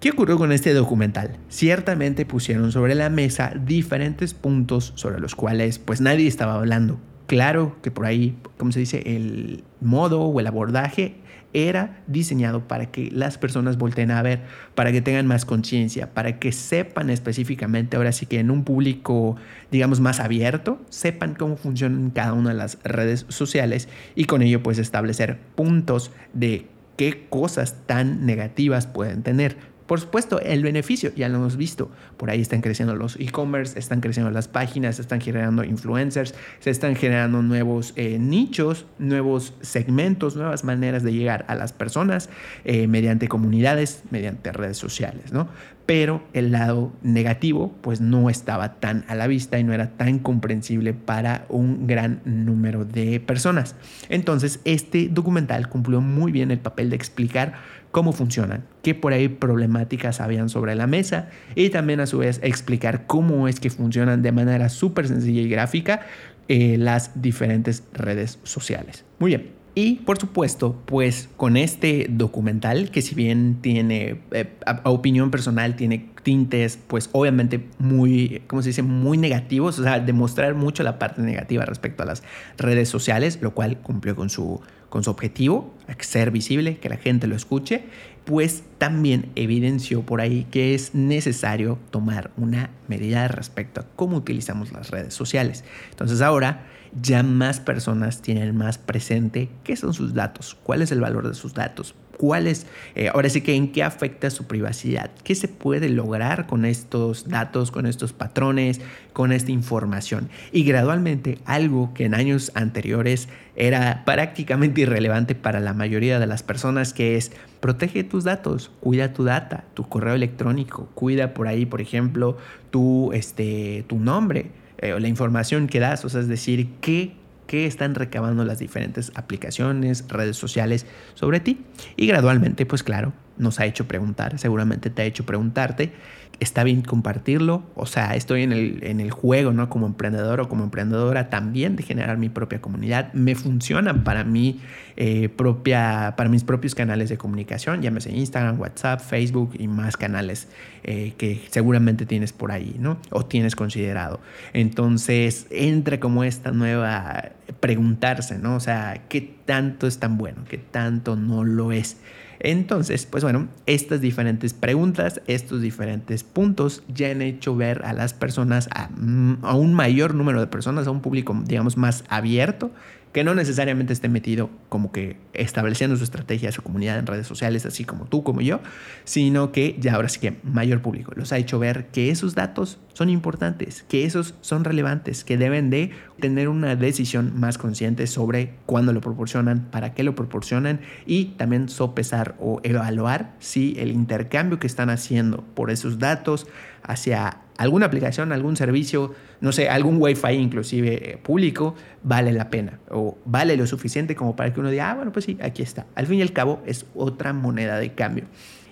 ¿Qué ocurrió con este documental? Ciertamente pusieron sobre la mesa diferentes puntos sobre los cuales pues nadie estaba hablando. Claro que por ahí, como se dice, el modo o el abordaje era diseñado para que las personas volteen a ver, para que tengan más conciencia, para que sepan específicamente, ahora sí que en un público, digamos, más abierto, sepan cómo funcionan cada una de las redes sociales y con ello pues establecer puntos de qué cosas tan negativas pueden tener por supuesto, el beneficio, ya lo hemos visto, por ahí están creciendo los e-commerce, están creciendo las páginas, se están generando influencers, se están generando nuevos eh, nichos, nuevos segmentos, nuevas maneras de llegar a las personas eh, mediante comunidades, mediante redes sociales, ¿no? Pero el lado negativo, pues no estaba tan a la vista y no era tan comprensible para un gran número de personas. Entonces, este documental cumplió muy bien el papel de explicar cómo funcionan, qué por ahí problemáticas habían sobre la mesa y también a su vez explicar cómo es que funcionan de manera súper sencilla y gráfica eh, las diferentes redes sociales. Muy bien. Y por supuesto, pues con este documental, que si bien tiene, eh, a, opinión personal, tiene tintes, pues obviamente muy, ¿cómo se dice?, muy negativos, o sea, demostrar mucho la parte negativa respecto a las redes sociales, lo cual cumplió con su, con su objetivo, ser visible, que la gente lo escuche, pues también evidenció por ahí que es necesario tomar una medida respecto a cómo utilizamos las redes sociales. Entonces ahora ya más personas tienen más presente qué son sus datos, cuál es el valor de sus datos, cuál es, eh, ahora sí que en qué afecta su privacidad, qué se puede lograr con estos datos, con estos patrones, con esta información. Y gradualmente algo que en años anteriores era prácticamente irrelevante para la mayoría de las personas, que es protege tus datos, cuida tu data, tu correo electrónico, cuida por ahí, por ejemplo, tu, este, tu nombre eh, la información que das, o sea, es decir, qué que están recabando las diferentes aplicaciones, redes sociales sobre ti. Y gradualmente, pues claro, nos ha hecho preguntar, seguramente te ha hecho preguntarte está bien compartirlo, o sea, estoy en el, en el juego, ¿no? Como emprendedor o como emprendedora también de generar mi propia comunidad, me funciona para mi eh, propia, para mis propios canales de comunicación, llámese Instagram, WhatsApp, Facebook y más canales eh, que seguramente tienes por ahí, ¿no? O tienes considerado. Entonces, entra como esta nueva preguntarse, ¿no? O sea, ¿qué tanto es tan bueno? ¿Qué tanto no lo es? Entonces, pues bueno, estas diferentes preguntas, estos diferentes puntos ya han hecho ver a las personas, a, mm, un mayor número de personas, a un público, digamos, más abierto, que no necesariamente esté metido como que estableciendo su estrategia, su comunidad en redes sociales, así como tú, como yo, sino que ya ahora sí que mayor público. Los ha hecho ver que esos datos son importantes, que esos son relevantes, que deben de tener una decisión más consciente sobre cuándo lo proporcionan, para qué lo proporcionan y también sopesar o evaluar si el intercambio que están haciendo por esos datos hacia alguna aplicación, algún servicio, no sé, algún wifi inclusive eh, público, vale la pena o vale lo suficiente como para que uno diga, ah, bueno, pues sí, aquí está. Al fin y al cabo es otra moneda de cambio.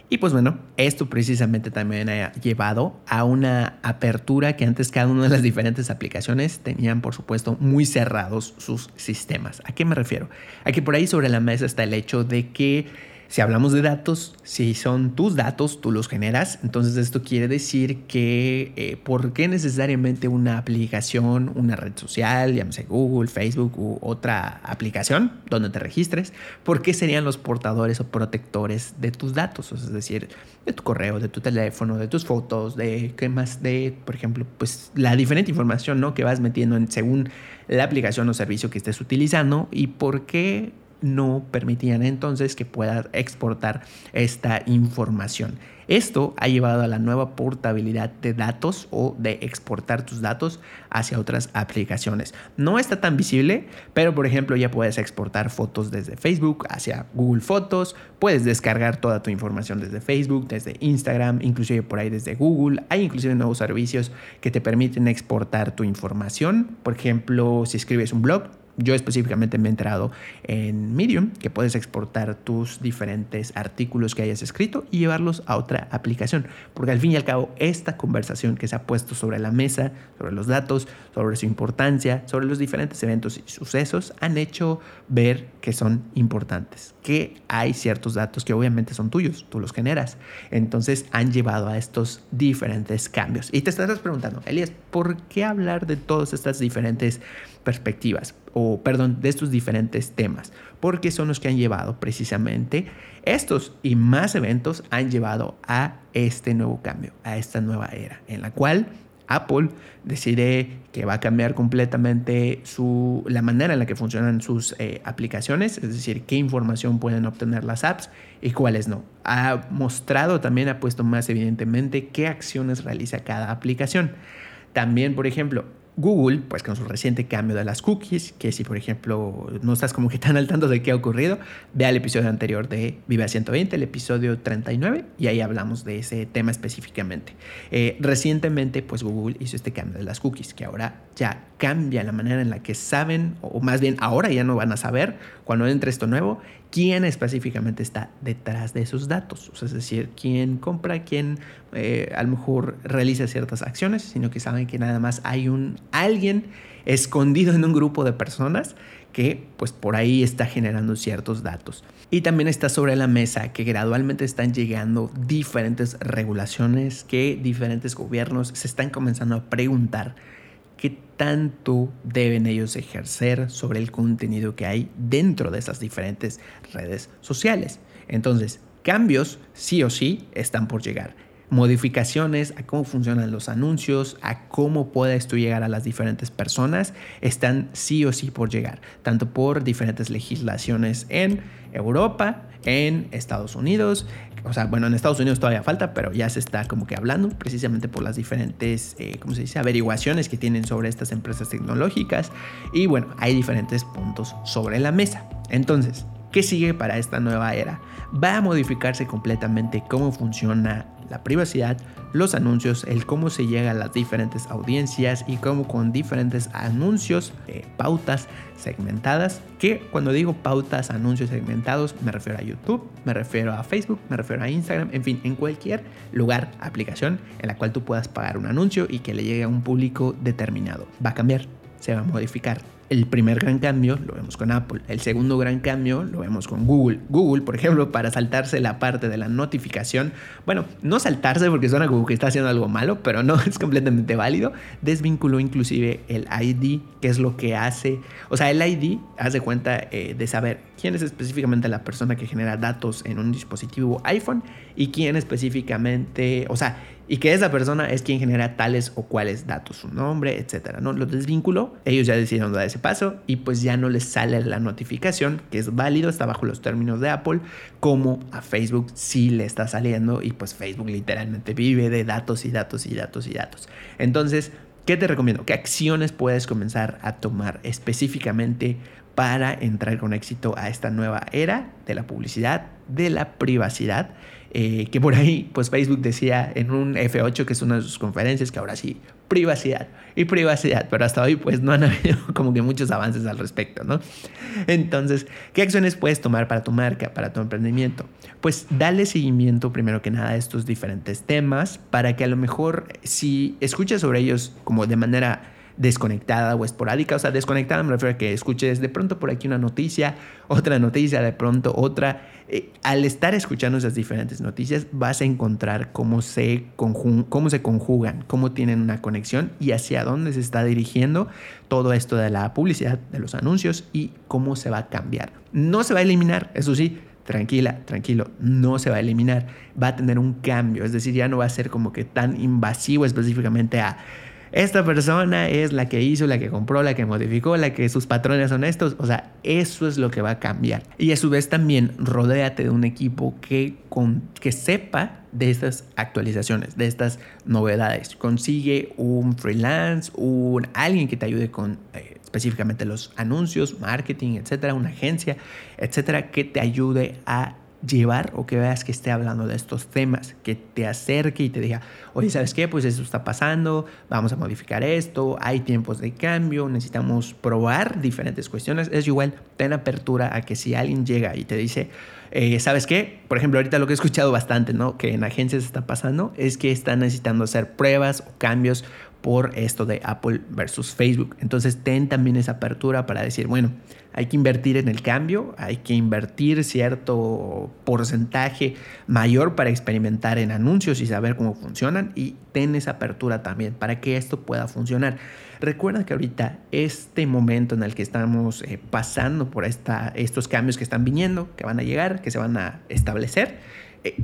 Y pues bueno, esto precisamente también ha llevado a una apertura que antes cada una de las diferentes aplicaciones tenían, por supuesto, muy cerrados sus sistemas. ¿A qué me refiero? A que por ahí sobre la mesa está el hecho de que Si hablamos de datos, si son tus datos, tú los generas, entonces esto quiere decir que eh, ¿por qué necesariamente una aplicación, una red social, llámese Google, Facebook u otra aplicación donde te registres? ¿Por qué serían los portadores o protectores de tus datos? es decir, de tu correo, de tu teléfono, de tus fotos, de qué más, de, por ejemplo, pues la diferente información ¿no? que vas metiendo en, según la aplicación o servicio que estés utilizando y por qué no permitían entonces que puedas exportar esta información. Esto ha llevado a la nueva portabilidad de datos o de exportar tus datos hacia otras aplicaciones. No está tan visible, pero por ejemplo ya puedes exportar fotos desde Facebook hacia Google Fotos, puedes descargar toda tu información desde Facebook, desde Instagram, inclusive por ahí desde Google. Hay inclusive nuevos servicios que te permiten exportar tu información. Por ejemplo, si escribes un blog, yo específicamente me he enterado en Medium que puedes exportar tus diferentes artículos que hayas escrito y llevarlos a otra aplicación. Porque al fin y al cabo, esta conversación que se ha puesto sobre la mesa, sobre los datos, sobre su importancia, sobre los diferentes eventos y sucesos, han hecho ver que son importantes. Que hay ciertos datos que obviamente son tuyos, tú los generas. Entonces han llevado a estos diferentes cambios. Y te estarás preguntando, Elías, ¿por qué hablar de todas estas diferentes perspectivas? o perdón, de estos diferentes temas, porque son los que han llevado precisamente estos y más eventos han llevado a este nuevo cambio, a esta nueva era, en la cual Apple decide que va a cambiar completamente su, la manera en la que funcionan sus eh, aplicaciones, es decir, qué información pueden obtener las apps y cuáles no. Ha mostrado también, ha puesto más evidentemente qué acciones realiza cada aplicación. También, por ejemplo, Google, pues con su reciente cambio de las cookies, que si por ejemplo no estás como que tan al tanto de qué ha ocurrido, ve al episodio anterior de Viva 120, el episodio 39, y ahí hablamos de ese tema específicamente. Eh, recientemente, pues Google hizo este cambio de las cookies, que ahora ya cambia la manera en la que saben, o más bien ahora ya no van a saber cuando entre esto nuevo, quién específicamente está detrás de esos datos. es decir, quién compra, quién eh, a lo mejor realiza ciertas acciones, sino que saben que nada más hay un alguien escondido en un grupo de personas que pues por ahí está generando ciertos datos. Y también está sobre la mesa que gradualmente están llegando diferentes regulaciones que diferentes gobiernos se están comenzando a preguntar tanto deben ellos ejercer sobre el contenido que hay dentro de esas diferentes redes sociales. Entonces, cambios sí o sí están por llegar. Modificaciones a cómo funcionan los anuncios, a cómo puedes tú llegar a las diferentes personas, están sí o sí por llegar, tanto por diferentes legislaciones en Europa, en Estados Unidos, o sea, bueno, en Estados Unidos todavía falta, pero ya se está como que hablando precisamente por las diferentes, eh, ¿cómo se dice?, averiguaciones que tienen sobre estas empresas tecnológicas. Y bueno, hay diferentes puntos sobre la mesa. Entonces, ¿qué sigue para esta nueva era? Va a modificarse completamente cómo funciona la privacidad, los anuncios, el cómo se llega a las diferentes audiencias y cómo con diferentes anuncios, pautas segmentadas, que cuando digo pautas, anuncios segmentados, me refiero a YouTube, me refiero a Facebook, me refiero a Instagram, en fin, en cualquier lugar, aplicación en la cual tú puedas pagar un anuncio y que le llegue a un público determinado. Va a cambiar, se va a modificar el primer gran cambio lo vemos con Apple. El segundo gran cambio lo vemos con Google. Google, por ejemplo, para saltarse la parte de la notificación, bueno, no saltarse porque suena como que está haciendo algo malo, pero no [laughs] es completamente válido. Desvinculó inclusive el ID, que es lo que hace, o sea, el ID hace cuenta eh, de saber quién es específicamente la persona que genera datos en un dispositivo iPhone y quién específicamente, o sea, y que esa persona es quien genera tales o cuales datos, su nombre, etcétera, ¿no? Lo desvinculó, ellos ya decidieron dar ese paso y pues ya no les sale la notificación, que es válido, está bajo los términos de Apple, como a Facebook sí le está saliendo y pues Facebook literalmente vive de datos y datos y datos y datos. Entonces, ¿qué te recomiendo? ¿Qué acciones puedes comenzar a tomar específicamente para entrar con éxito a esta nueva era de la publicidad, de la privacidad? Eh, que por ahí, pues Facebook decía en un F8, que es una de sus conferencias, que ahora sí, privacidad y privacidad, pero hasta hoy pues no han [laughs] habido como que muchos avances al respecto, ¿no? Entonces, ¿qué acciones puedes tomar para tu marca, para tu emprendimiento? Pues dale seguimiento primero que nada a estos diferentes temas para que a lo mejor si escuchas sobre ellos como de manera desconectada o esporádica. O sea, desconectada me refiero a que escuches de pronto por aquí una noticia, otra noticia, de pronto otra. Eh, al estar escuchando esas diferentes noticias, vas a encontrar cómo se, cómo se conjugan, cómo tienen una conexión y hacia dónde se está dirigiendo todo esto de la publicidad, de los anuncios y cómo se va a cambiar. No se va a eliminar, eso sí, tranquila, tranquilo, no se va a eliminar, va a tener un cambio, es decir, ya no va a ser como que tan invasivo específicamente a esta persona es la que hizo, la que compró, la que modificó, la que sus patrones son estos, o sea, eso es lo que va a cambiar. Y a su vez también rodéate de un equipo que, con, que sepa de estas actualizaciones, de estas novedades. Consigue un freelance, un alguien que te ayude con eh, específicamente los anuncios, marketing, etcétera, una agencia, etcétera, que te ayude a llevar o que veas que esté hablando de estos temas, que te acerque y te diga, oye, ¿sabes qué? Pues eso está pasando, vamos a modificar esto, hay tiempos de cambio, necesitamos probar diferentes cuestiones. Es igual, ten apertura a que si alguien llega y te dice, eh, ¿sabes qué? Por ejemplo, ahorita lo que he escuchado bastante, ¿no? Que en agencias está pasando es que están necesitando hacer pruebas o cambios por esto de Apple versus Facebook. Entonces ten también esa apertura para decir, bueno, hay que invertir en el cambio, hay que invertir cierto porcentaje mayor para experimentar en anuncios y saber cómo funcionan y ten esa apertura también para que esto pueda funcionar. Recuerda que ahorita este momento en el que estamos eh, pasando por esta, estos cambios que están viniendo, que van a llegar, que se van a establecer, eh,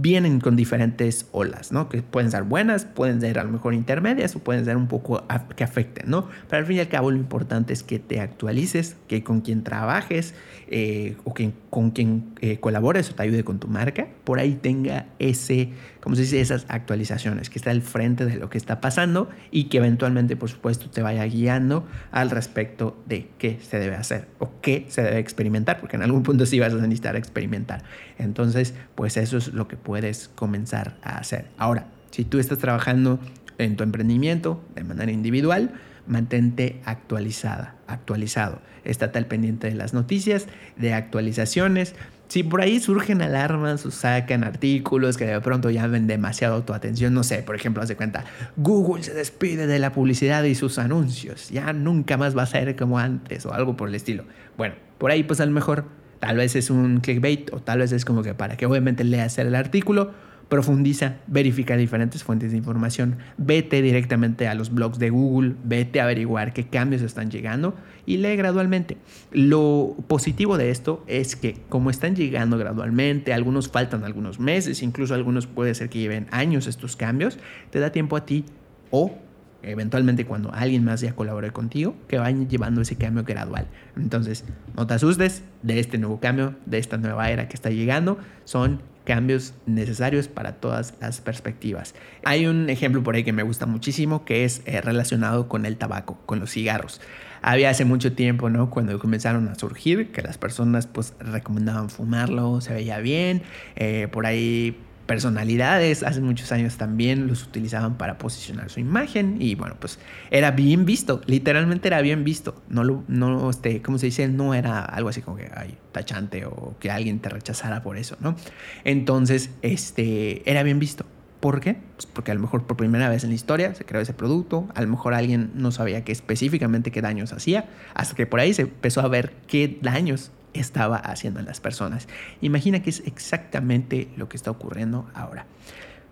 vienen con diferentes olas, ¿no? Que pueden ser buenas, pueden ser a lo mejor intermedias o pueden ser un poco que afecten, ¿no? Pero al fin y al cabo lo importante es que te actualices, que con quien trabajes eh, o que con quien colabores o te ayude con tu marca, por ahí tenga ese, como se dice, esas actualizaciones, que esté al frente de lo que está pasando y que eventualmente, por supuesto, te vaya guiando al respecto de qué se debe hacer o qué se debe experimentar, porque en algún punto sí vas a necesitar experimentar. Entonces, pues eso es lo que puedes comenzar a hacer. Ahora, si tú estás trabajando en tu emprendimiento de manera individual, mantente actualizada, actualizado. Estate al pendiente de las noticias, de actualizaciones. Si por ahí surgen alarmas o sacan artículos que de pronto llamen demasiado tu atención, no sé, por ejemplo, haz de cuenta, Google se despide de la publicidad y sus anuncios, ya nunca más va a ser como antes o algo por el estilo. Bueno, por ahí pues a lo mejor Tal vez es un clickbait o tal vez es como que para que obviamente leas el artículo, profundiza, verifica diferentes fuentes de información, vete directamente a los blogs de Google, vete a averiguar qué cambios están llegando y lee gradualmente. Lo positivo de esto es que como están llegando gradualmente, algunos faltan algunos meses, incluso algunos puede ser que lleven años estos cambios, te da tiempo a ti o eventualmente cuando alguien más ya colabore contigo, que vayan llevando ese cambio gradual. Entonces, no te asustes de este nuevo cambio, de esta nueva era que está llegando, son cambios necesarios para todas las perspectivas. Hay un ejemplo por ahí que me gusta muchísimo que es eh, relacionado con el tabaco, con los cigarros. Había hace mucho tiempo, ¿no? Cuando comenzaron a surgir, que las personas pues recomendaban fumarlo, se veía bien, eh, por ahí personalidades hace muchos años también los utilizaban para posicionar su imagen y bueno, pues era bien visto, literalmente era bien visto, no lo, no, este, ¿cómo se dice? No era algo así como que, ay, tachante o que alguien te rechazara por eso, ¿no? Entonces, este, era bien visto. ¿Por qué? Pues porque a lo mejor por primera vez en la historia se creó ese producto, a lo mejor alguien no sabía qué específicamente qué daños hacía, hasta que por ahí se empezó a ver qué daños estaba haciendo en las personas. Imagina que es exactamente lo que está ocurriendo ahora.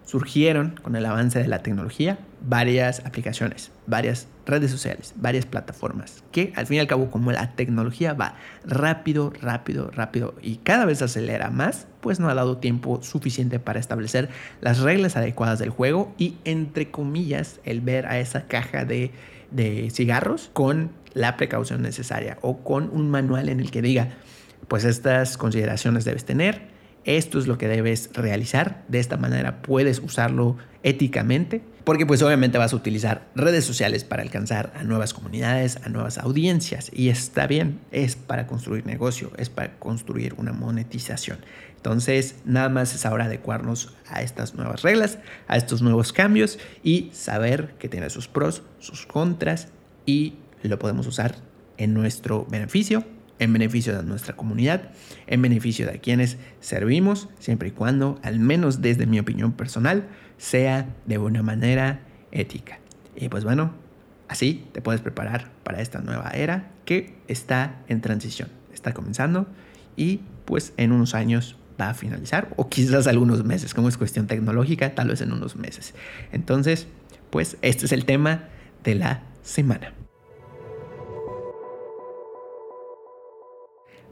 Surgieron con el avance de la tecnología varias aplicaciones, varias redes sociales, varias plataformas, que al fin y al cabo como la tecnología va rápido, rápido, rápido y cada vez acelera más, pues no ha dado tiempo suficiente para establecer las reglas adecuadas del juego y entre comillas el ver a esa caja de, de cigarros con la precaución necesaria o con un manual en el que diga pues estas consideraciones debes tener, esto es lo que debes realizar, de esta manera puedes usarlo éticamente, porque pues obviamente vas a utilizar redes sociales para alcanzar a nuevas comunidades, a nuevas audiencias, y está bien, es para construir negocio, es para construir una monetización. Entonces, nada más es ahora adecuarnos a estas nuevas reglas, a estos nuevos cambios y saber que tiene sus pros, sus contras y lo podemos usar en nuestro beneficio en beneficio de nuestra comunidad, en beneficio de quienes servimos, siempre y cuando, al menos desde mi opinión personal, sea de una manera ética. Y pues bueno, Así te puedes preparar para esta nueva era que está en transición, está comenzando y pues en unos años va a finalizar o quizás algunos meses, como es cuestión tecnológica, tal vez en unos meses. Entonces, pues este es el tema de la semana.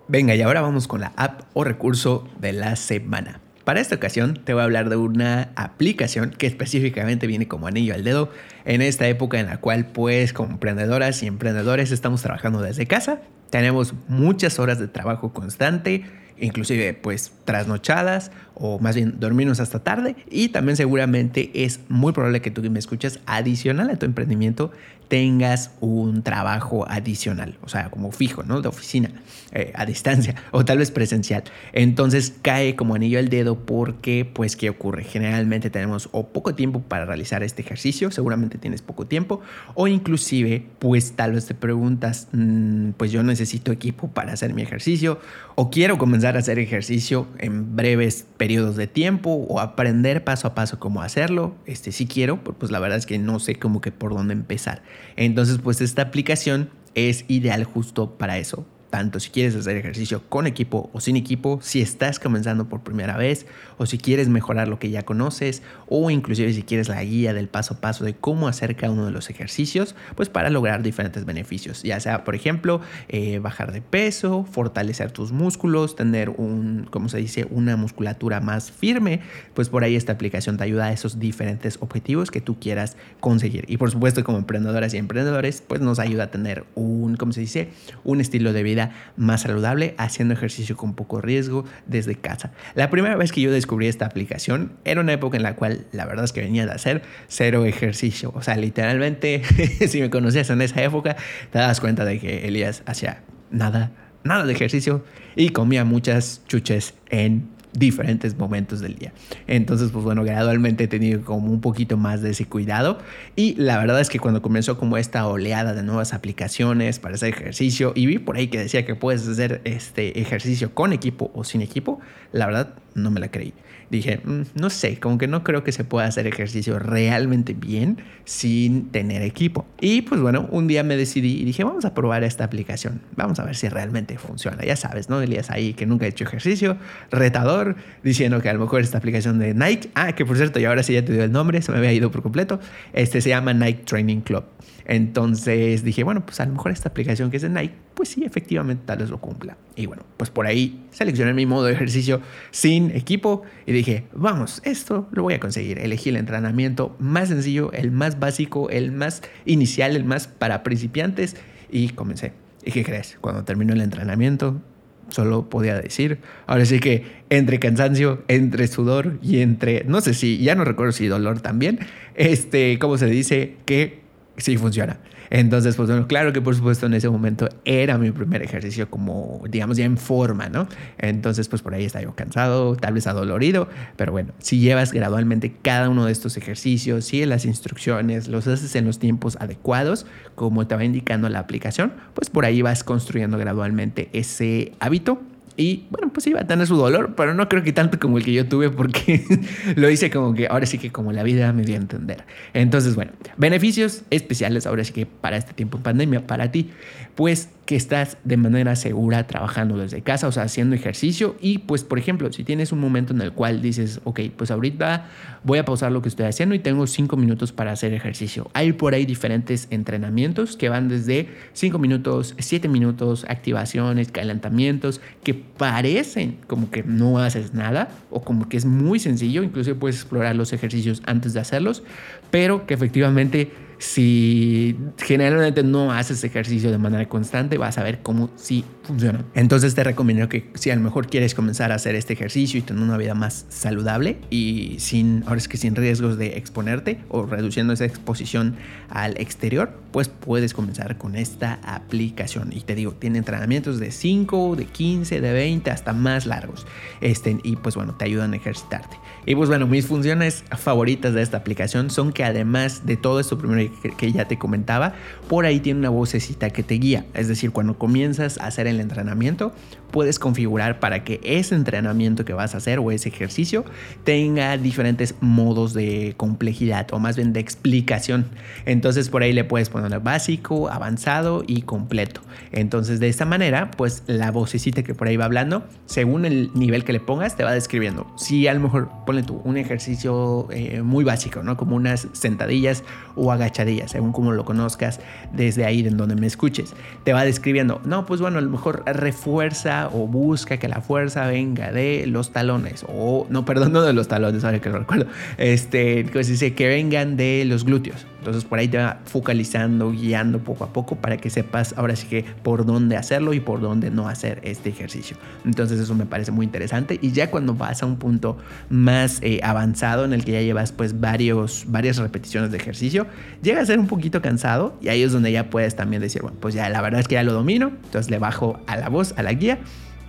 Venga, y ahora vamos con la app o recurso de la semana. Para esta ocasión te voy a hablar de una aplicación que específicamente viene como anillo al dedo en esta época en la cual pues como emprendedoras y emprendedores estamos trabajando desde casa. Tenemos muchas horas de trabajo constante, inclusive pues trasnochadas o más bien dormirnos hasta tarde y también seguramente es muy probable que tú que me escuchas adicional a tu emprendimiento tengas un trabajo adicional, o sea, como fijo, ¿no? De oficina, eh, a distancia o tal vez presencial. Entonces cae como anillo al dedo porque, pues, ¿qué ocurre? Generalmente tenemos o poco tiempo para realizar este ejercicio, seguramente tienes poco tiempo, o inclusive, pues, tal vez te preguntas, mm, pues yo necesito equipo para hacer mi ejercicio o quiero comenzar a hacer ejercicio en breves periodos de tiempo o aprender paso a paso cómo hacerlo. Este sí quiero, pues la verdad es que no sé cómo que por dónde empezar. Entonces, pues esta aplicación es ideal justo para eso, tanto si quieres hacer ejercicio con equipo o sin equipo, si estás comenzando por primera vez o si quieres mejorar lo que ya conoces o inclusive si quieres la guía del paso a paso de cómo hacer cada uno de los ejercicios, pues para lograr diferentes beneficios, ya sea por ejemplo eh, bajar de peso, fortalecer tus músculos, tener un, ¿cómo se dice?, una musculatura más firme, pues por ahí esta aplicación te ayuda a esos diferentes objetivos que tú quieras conseguir. Y por supuesto como emprendedoras y emprendedores, pues nos ayuda a tener un, ¿cómo se dice?, un estilo de vida más saludable haciendo ejercicio con poco riesgo desde casa. La primera vez que yo descubrí esta aplicación era una época en la cual la verdad es que venía de hacer cero ejercicio. O sea, literalmente, [laughs] si me conocías en esa época, te das cuenta de que Elías hacía nada, nada de ejercicio y comía muchas chuches en diferentes momentos del día. Entonces, pues bueno, gradualmente he tenido como un poquito más de ese cuidado y la verdad es que cuando comenzó como esta oleada de nuevas aplicaciones para hacer ejercicio y vi por ahí que decía que puedes hacer este ejercicio con equipo o sin equipo, la verdad no me la creí dije, mm, no sé, como que no creo que se pueda hacer ejercicio realmente bien sin tener equipo. Y pues bueno, un día me decidí y dije, vamos a probar esta aplicación, vamos a ver si realmente funciona. Ya sabes, ¿no? Elías ahí que nunca ha hecho ejercicio, retador, diciendo que a lo mejor esta aplicación de Nike, ah, que por cierto, y ahora sí ya te dio el nombre, se me había ido por completo, este se llama Nike Training Club. Entonces dije, bueno, pues a lo mejor esta aplicación que es de Nike, pues sí, efectivamente tal vez lo cumpla. Y bueno, pues por ahí seleccioné mi modo de ejercicio sin equipo y dije, vamos, esto lo voy a conseguir. Elegí el entrenamiento más sencillo, el más básico, el más inicial, el más para principiantes y comencé. ¿Y qué crees? Cuando terminó el entrenamiento, solo podía decir. Ahora sí que entre cansancio, entre sudor y entre, no sé si, ya no recuerdo si dolor también, este, ¿cómo se dice? Que sí funciona. Entonces, pues bueno, claro que por supuesto en ese momento era mi primer ejercicio como, digamos, ya en forma, ¿no? Entonces, pues por ahí estaba yo cansado, tal vez adolorido, pero bueno, si llevas gradualmente cada uno de estos ejercicios, sigues las instrucciones, los haces en los tiempos adecuados, como te va indicando la aplicación, pues por ahí vas construyendo gradualmente ese hábito y bueno, pues iba a tener su dolor, pero no creo que tanto como el que yo tuve porque [laughs] lo hice como que ahora sí que como la vida me dio a entender. Entonces, bueno, beneficios especiales ahora sí que para este tiempo de pandemia, para ti, pues que estás de manera segura trabajando desde casa, o sea, haciendo ejercicio. Y pues, por ejemplo, si tienes un momento en el cual dices, ok, pues ahorita voy a pausar lo que estoy haciendo y tengo cinco minutos para hacer ejercicio. Hay por ahí diferentes entrenamientos que van desde cinco minutos, siete minutos, activaciones, calentamientos, que parecen como que no haces nada o como que es muy sencillo. Incluso puedes explorar los ejercicios antes de hacerlos, pero que efectivamente si generalmente no haces ejercicio de manera constante, vas a ver cómo sí funciona. Entonces te recomiendo que si a lo mejor quieres comenzar a hacer este ejercicio y tener una vida más saludable y sin, ahora es que sin riesgos de exponerte o reduciendo esa exposición al exterior, pues puedes comenzar con esta aplicación. Y te digo, tiene entrenamientos de 5, de 15, de 20, hasta más largos. Este, y pues bueno, te ayudan a ejercitarte. Y pues bueno, mis funciones favoritas de esta aplicación son que además de todo esto primero que ya te comentaba, por ahí tiene una vocecita que te guía. Es decir, cuando comienzas a hacer el entrenamiento, puedes configurar para que ese entrenamiento que vas a hacer o ese ejercicio tenga diferentes modos de complejidad o más bien de explicación. Entonces por ahí le puedes poner básico, avanzado y completo. Entonces de esta manera, pues la vocecita que por ahí va hablando, según el nivel que le pongas, te va describiendo. Si a lo mejor ponle tú un ejercicio eh, muy básico, ¿no? Como unas sentadillas o agachadillas, según como lo conozcas desde ahí en donde me escuches. Te va describiendo, no, pues bueno, a lo refuerza o busca que la fuerza venga de los talones o no, perdón, no de los talones, ahora que lo recuerdo. Este, pues dice que vengan de los glúteos. Entonces por ahí te va focalizando, guiando poco a poco para que sepas ahora sí que por dónde hacerlo y por dónde no hacer este ejercicio. Entonces eso me parece muy interesante. Y ya cuando vas a un punto más eh, avanzado en el que ya llevas pues varios, varias repeticiones de ejercicio, llega a ser un poquito cansado y ahí es donde ya puedes también decir, bueno, pues ya la verdad es que ya lo domino, entonces le bajo a la voz, a la guía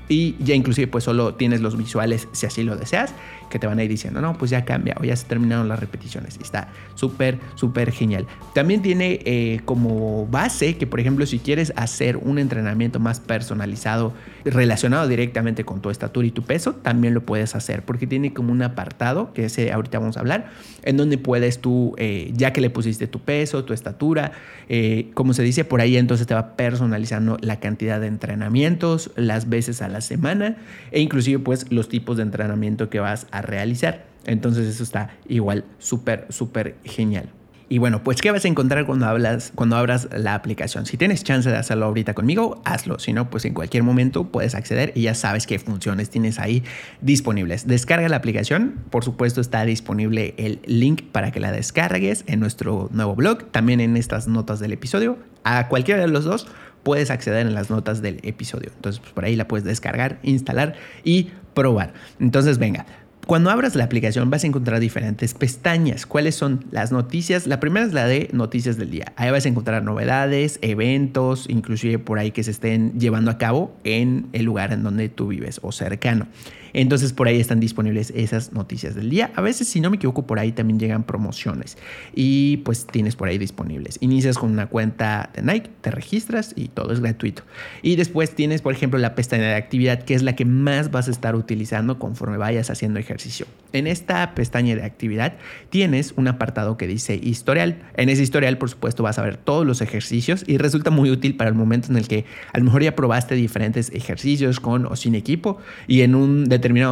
y ya inclusive pues solo tienes los visuales si así lo deseas que te van a ir diciendo, no, pues ya cambia o ya se terminaron las repeticiones. Está súper, súper genial. También tiene eh, como base que, por ejemplo, si quieres hacer un entrenamiento más personalizado relacionado directamente con tu estatura y tu peso, también lo puedes hacer porque tiene como un apartado, que ese ahorita vamos a hablar, en donde puedes tú, eh, ya que le pusiste tu peso, tu estatura, eh, como se dice por ahí, entonces te va personalizando la cantidad de entrenamientos, las veces a la semana e inclusive pues los tipos de entrenamiento que vas a realizar. Entonces eso está igual súper, súper genial. Y bueno, pues ¿qué vas a encontrar cuando, hablas, cuando abras la aplicación? Si tienes chance de hacerlo ahorita conmigo, hazlo. Si no, pues en cualquier momento puedes acceder y ya sabes qué funciones tienes ahí disponibles. Descarga la aplicación. Por supuesto está disponible el link para que la descargues en nuestro nuevo blog, también en estas notas del episodio. A cualquiera de los dos puedes acceder en las notas del episodio. Entonces, pues por ahí la puedes descargar, instalar y probar. Entonces, venga, cuando abras la aplicación vas a encontrar diferentes pestañas. ¿Cuáles son las noticias? La primera es la de noticias del día. Ahí vas a encontrar novedades, eventos, inclusive por ahí que se estén llevando a cabo en el lugar en donde tú vives o cercano. Entonces por ahí están disponibles esas noticias del día. A veces, si no me equivoco, por ahí también llegan promociones y pues tienes por ahí disponibles. Inicias con una cuenta de Nike, te registras y todo es gratuito. Y después tienes, por ejemplo, la pestaña de actividad, que es la que más vas a estar utilizando conforme vayas haciendo ejercicio. En esta pestaña de actividad tienes un apartado que dice historial. En ese historial, por supuesto, vas a ver todos los ejercicios y resulta muy útil para el momento en el que a lo mejor ya probaste diferentes ejercicios con o sin equipo y en un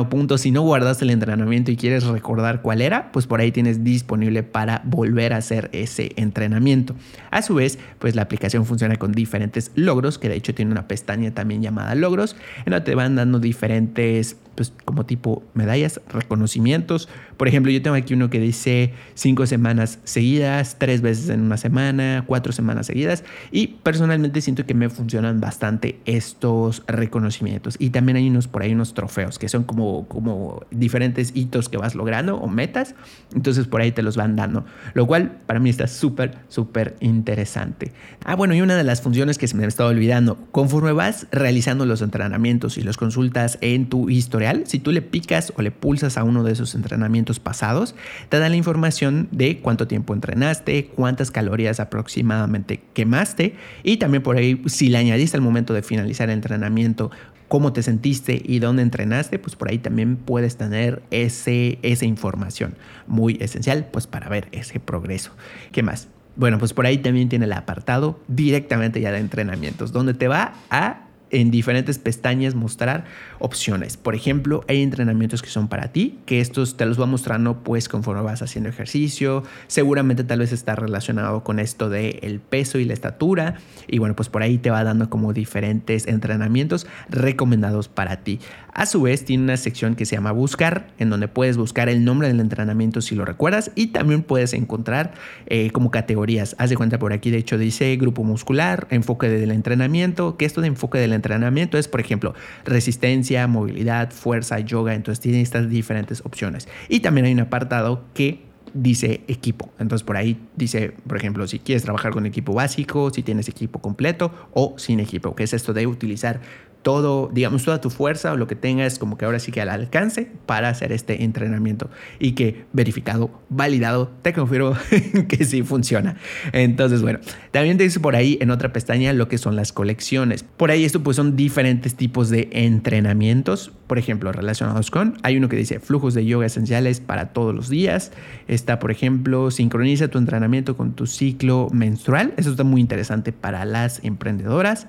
punto, si no guardaste el entrenamiento y quieres recordar cuál era, pues por ahí tienes disponible para volver a hacer ese entrenamiento. A su vez, pues la aplicación funciona con diferentes logros, que de hecho tiene una pestaña también llamada logros, en donde te van dando diferentes pues como tipo medallas, reconocimientos. Por ejemplo, yo tengo aquí uno que dice cinco semanas seguidas, tres veces en una semana, cuatro semanas seguidas. Y personalmente siento que me funcionan bastante estos reconocimientos. Y también hay unos por ahí, unos trofeos, que son como, como diferentes hitos que vas logrando o metas. Entonces por ahí te los van dando. Lo cual para mí está súper, súper interesante. Ah, bueno, y una de las funciones que se me ha estado olvidando, conforme vas realizando los entrenamientos y los consultas en tu historia, si tú le picas o le pulsas a uno de esos entrenamientos pasados, te da la información de cuánto tiempo entrenaste, cuántas calorías aproximadamente quemaste y también por ahí si le añadiste al momento de finalizar el entrenamiento cómo te sentiste y dónde entrenaste, pues por ahí también puedes tener ese, esa información muy esencial pues para ver ese progreso. ¿Qué más? Bueno, pues por ahí también tiene el apartado directamente ya de entrenamientos, donde te va a en diferentes pestañas mostrar opciones. Por ejemplo, hay entrenamientos que son para ti, que estos te los va mostrando pues conforme vas haciendo ejercicio. Seguramente tal vez está relacionado con esto de el peso y la estatura. Y bueno, pues por ahí te va dando como diferentes entrenamientos recomendados para ti. A su vez, tiene una sección que se llama Buscar, en donde puedes buscar el nombre del entrenamiento si lo recuerdas y también puedes encontrar eh, como categorías. Haz de cuenta por aquí, de hecho, dice grupo muscular, enfoque del entrenamiento, que esto de enfoque del entrenamiento es, por ejemplo, resistencia, movilidad, fuerza, yoga. Entonces, tiene estas diferentes opciones. Y también hay un apartado que dice equipo. Entonces por ahí dice, por ejemplo, si quieres trabajar con equipo básico, si tienes equipo completo o sin equipo, que es esto de utilizar todo, digamos, toda tu fuerza o lo que tengas como que ahora sí que al alcance para hacer este entrenamiento y que verificado, validado, te confirmo [laughs] que sí funciona. Entonces, bueno, también te dice por ahí en otra pestaña lo que son las colecciones. Por ahí esto pues son diferentes tipos de entrenamientos, por ejemplo, relacionados con, hay uno que dice flujos de yoga esenciales para todos los días, está por ejemplo, sincroniza tu entrenamiento con tu ciclo menstrual, eso está muy interesante para las emprendedoras.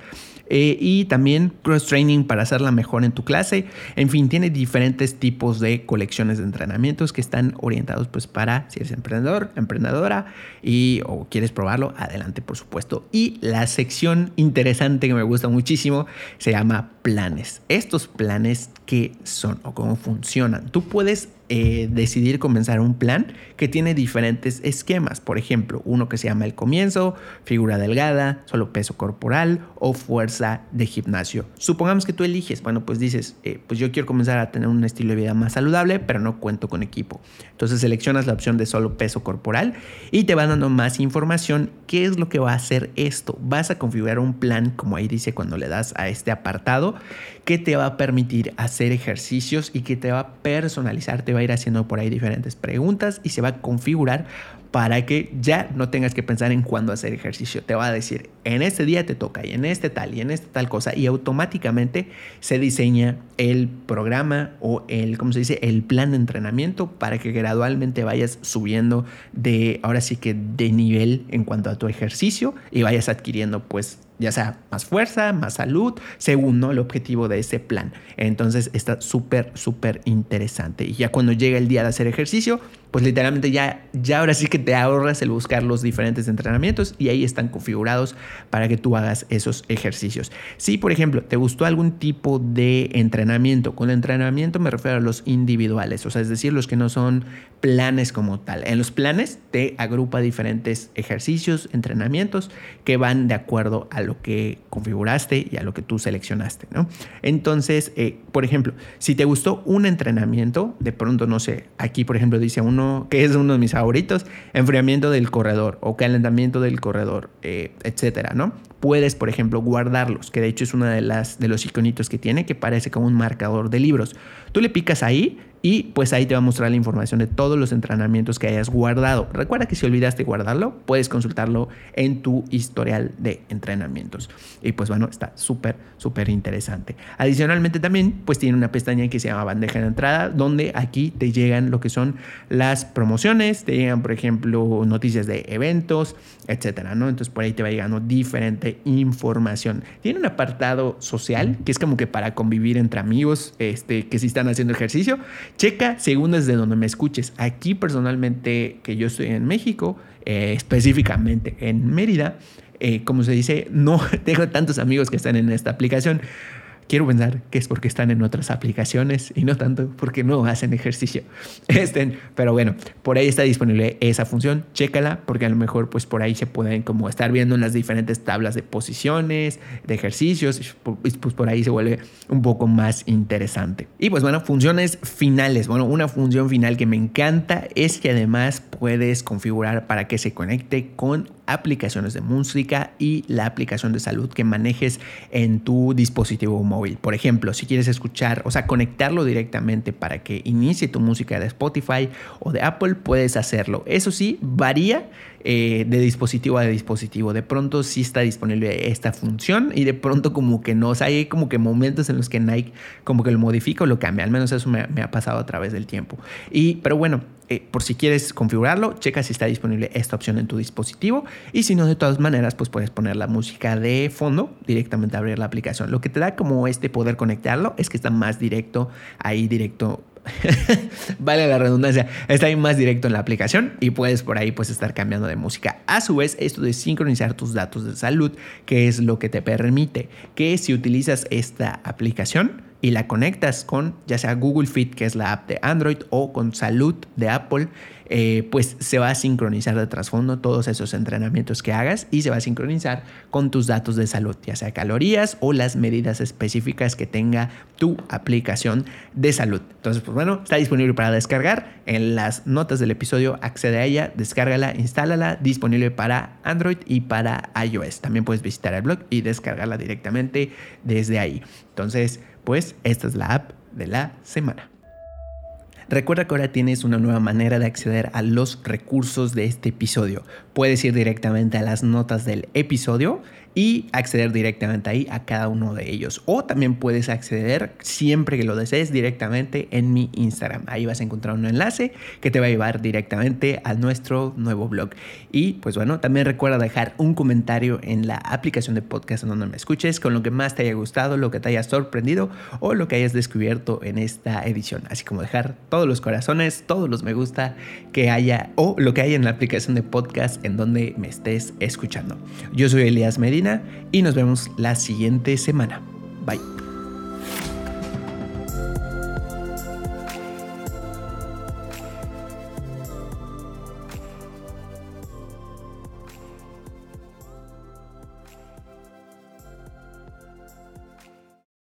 Eh, y también cross training para hacerla mejor en tu clase. En fin, tiene diferentes tipos de colecciones de entrenamientos que están orientados pues para si eres emprendedor, emprendedora y o quieres probarlo, adelante por supuesto. Y la sección interesante que me gusta muchísimo se llama planes. Estos planes, ¿qué son o cómo funcionan? Tú puedes eh, decidir comenzar un plan que tiene diferentes esquemas. Por ejemplo, uno que se llama el comienzo, figura delgada, solo peso corporal o fuerza de gimnasio. Supongamos que tú eliges, bueno, pues dices, eh, pues yo quiero comenzar a tener un estilo de vida más saludable, pero no cuento con equipo. Entonces seleccionas la opción de solo peso corporal y te van dando más información. ¿Qué es lo que va a hacer esto? Vas a configurar un plan, como ahí dice cuando le das a este apartado, que te va a permitir hacer ejercicios y que te va a personalizar, te va a ir haciendo por ahí diferentes preguntas y se va a configurar para que ya no tengas que pensar en cuándo hacer ejercicio. Te va a decir, en este día te toca y en este tal y en este tal cosa y automáticamente se diseña el programa o el, ¿cómo se dice? El plan de entrenamiento para que gradualmente vayas subiendo de, ahora sí que de nivel en cuanto a tu ejercicio y vayas adquiriendo pues ya sea más fuerza, más salud, según el objetivo de ese plan. Entonces está súper, súper interesante. Y ya cuando llega el día de hacer ejercicio, pues literalmente ya, ya ahora sí que te ahorras el buscar los diferentes entrenamientos y ahí están configurados para que tú hagas esos ejercicios. Si, por ejemplo, te gustó algún tipo de entrenamiento, con entrenamiento me refiero a los individuales, o sea, es decir, los que no son planes como tal. En los planes te agrupa diferentes ejercicios, entrenamientos que van de acuerdo a lo que configuraste y a lo que tú seleccionaste, ¿no? Entonces, eh, por ejemplo, si te gustó un entrenamiento, de pronto, no sé, aquí por ejemplo dice uno que es uno de mis favoritos, enfriamiento del corredor o calentamiento del corredor, eh, etcétera, ¿no? Puedes, por ejemplo, guardarlos, que de hecho es uno de, las, de los iconitos que tiene, que parece como un marcador de libros. Tú le picas ahí y pues ahí te va a mostrar la información de todos los entrenamientos que hayas guardado. Recuerda que si olvidaste guardarlo, puedes consultarlo en tu historial de entrenamientos. Y pues bueno, está súper, súper interesante. Adicionalmente también, pues tiene una pestaña que se llama bandeja de entrada, donde aquí te llegan lo que son las promociones, te llegan, por ejemplo, noticias de eventos, etcétera, ¿no? Entonces por ahí te va llegando diferente información. Tiene un apartado social que es como que para convivir entre amigos, este, que si están haciendo ejercicio Checa según desde donde me escuches. Aquí personalmente, que yo estoy en México, eh, específicamente en Mérida, eh, como se dice, no [laughs] tengo tantos amigos que están en esta aplicación. Quiero pensar que es porque están en otras aplicaciones y no tanto porque no hacen ejercicio. [laughs] Este, pero bueno, por ahí está disponible esa función. Chécala porque a lo mejor pues por ahí se pueden como estar viendo en las diferentes tablas de posiciones, de ejercicios, pues por ahí se vuelve un poco más interesante. Y pues bueno, funciones finales. Bueno, una función final que me encanta es que además puedes configurar para que se conecte con aplicaciones de música y la aplicación de salud que manejes en tu dispositivo móvil. Por ejemplo, si quieres escuchar, o sea, conectarlo directamente para que inicie tu música de Spotify o de Apple, puedes hacerlo. Eso sí, varía eh, de dispositivo a dispositivo. De pronto sí está disponible esta función y de pronto como que no. O sea, hay como que momentos en los que Nike como que lo modifica o lo cambia. Al menos eso me, me ha pasado a través del tiempo. Y, pero bueno, eh, por si quieres configurarlo, checa si está disponible esta opción en tu dispositivo y si no, de todas maneras, pues puedes poner la música de fondo directamente a abrir la aplicación. Lo que te da como este poder conectarlo es que está más directo ahí, directo [laughs] vale la redundancia, está ahí más directo en la aplicación y puedes por ahí pues estar cambiando de música. A su vez, esto de sincronizar tus datos de salud, que es lo que te permite que si utilizas esta aplicación, y la conectas con ya sea Google Fit, que es la app de Android, o con Salud de Apple, eh, pues se va a sincronizar de trasfondo todos esos entrenamientos que hagas y se va a sincronizar con tus datos de salud, ya sea calorías o las medidas específicas que tenga tu aplicación de salud. Entonces, pues bueno, está disponible para descargar. En las notas del episodio accede a ella, descárgala, instálala, disponible para Android y para iOS. También puedes visitar el blog y descargarla directamente desde ahí. Entonces, pues esta es la app de la semana. Recuerda que ahora tienes una nueva manera de acceder a los recursos de este episodio. Puedes ir directamente a las notas del episodio y acceder directamente ahí a cada uno de ellos. O también puedes acceder siempre que lo desees directamente en mi Instagram. Ahí vas a encontrar un enlace que te va a llevar directamente a nuestro nuevo blog. Y pues bueno, también recuerda dejar un comentario en la aplicación de podcast en donde me escuches con lo que más te haya gustado, lo que te haya sorprendido o lo que hayas descubierto en esta edición. Así como dejar todos los corazones, todos los me gusta que haya o lo que haya en la aplicación de podcast en donde me estés escuchando. Yo soy Elías Y nos vemos la siguiente semana. Bye.